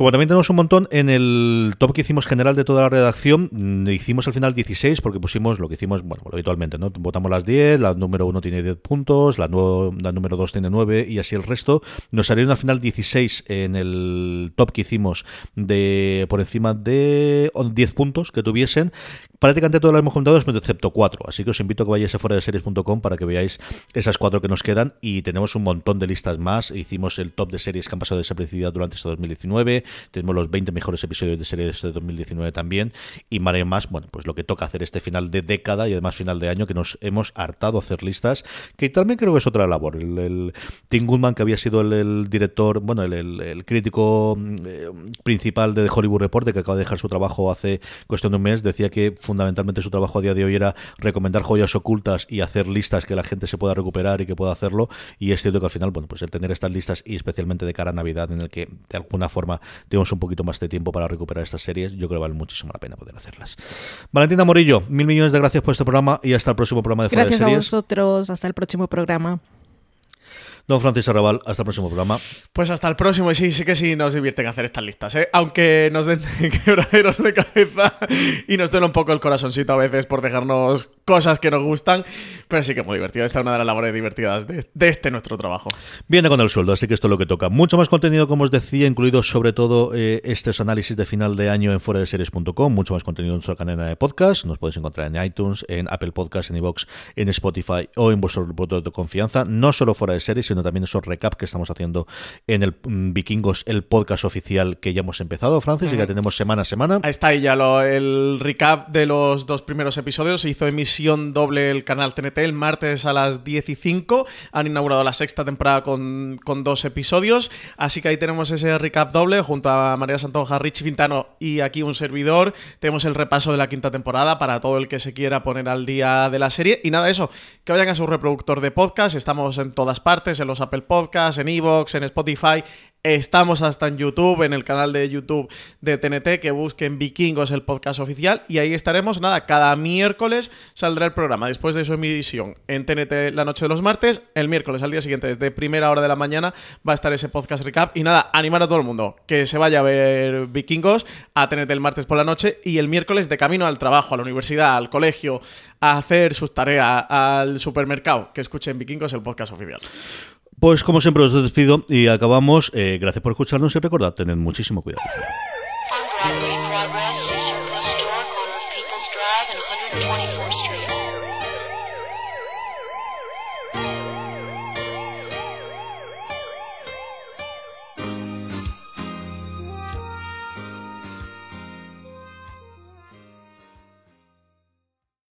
Como también tenemos un montón en el top que hicimos general de toda la redacción, mm, hicimos al final 16 porque pusimos lo que hicimos, bueno, habitualmente, ¿no? Votamos las 10, la número 1 tiene 10 puntos, la, la número 2 tiene 9 y así el resto. Nos salieron al final 16 en el top que hicimos de por encima de 10 puntos que tuviesen prácticamente todas las hemos comentado, excepto cuatro. Así que os invito a que vayáis a fuera de series.com para que veáis esas cuatro que nos quedan. Y tenemos un montón de listas más. Hicimos el top de series que han pasado desapercibidas durante este 2019. Tenemos los 20 mejores episodios de series de 2019 también. Y Mario más, bueno, pues lo que toca hacer este final de década y además final de año, que nos hemos hartado hacer listas, que también creo que es otra labor. El, Tim Goodman, que había sido el, director, bueno, el, crítico eh, principal de The Hollywood Report, que acaba de dejar su trabajo hace cuestión de un mes, decía que fundamentalmente su trabajo a día de hoy era recomendar joyas ocultas y hacer listas que la gente se pueda recuperar y que pueda hacerlo. Y es cierto que al final, bueno, pues el tener estas listas y especialmente de cara a Navidad, en el que de alguna forma tenemos un poquito más de tiempo para recuperar estas series, yo creo que vale muchísimo la pena poder hacerlas. Valentina Morillo, mil millones de gracias por este programa y hasta el próximo programa de Fuera Gracias de Series. a vosotros, hasta el próximo programa. Don Francis Arrabal, hasta el próximo programa. Pues hasta el próximo, y sí, sí que sí nos divierte hacer estas listas, ¿eh? aunque nos den [LAUGHS] quebraderos de cabeza y nos duele un poco el corazoncito a veces por dejarnos cosas que nos gustan, pero sí que muy divertido. Esta es una de las labores divertidas de, este nuestro trabajo. Viene con el sueldo, así que esto es lo que toca. Mucho más contenido, como os decía, incluido sobre todo eh, estos análisis de final de año en fuera de series.com, mucho más contenido en nuestra cadena de podcast. Nos podéis encontrar en iTunes, en Apple Podcasts, en iVoox, en Spotify o en vuestro reporte de confianza, no solo fuera de series, sino también esos recap que estamos haciendo en el mm, Vikingos, el podcast oficial que ya hemos empezado, Francis, y que tenemos semana a semana. Ahí está ahí ya lo, el recap de los dos primeros episodios. Se hizo emisión doble el canal TNT el martes a las 10 y 5. Han inaugurado la sexta temporada con, con dos episodios. Así que ahí tenemos ese recap doble junto a María Santoja, Richie Fintano y aquí un servidor. Tenemos el repaso de la quinta temporada para todo el que se quiera poner al día de la serie. Y nada, eso, que vayan a su reproductor de podcast. Estamos en todas partes, en los Apple Podcasts, en Evox, en Spotify, Estamos hasta en YouTube, en el canal de YouTube de TNT, que busquen Vikingos, el podcast oficial, y ahí estaremos. Nada, cada miércoles saldrá el programa después de su emisión en TNT la noche de los martes. El miércoles al día siguiente, desde primera hora de la mañana, va a estar ese podcast recap. Y nada, animar a todo el mundo que se vaya a ver Vikingos a TNT el martes por la noche y el miércoles de camino al trabajo, a la universidad, al colegio, a hacer sus tareas, al supermercado, que escuchen Vikingos, el podcast oficial. Pues como siempre os despido y acabamos. Eh, gracias por escucharnos y recordad, tened muchísimo cuidado.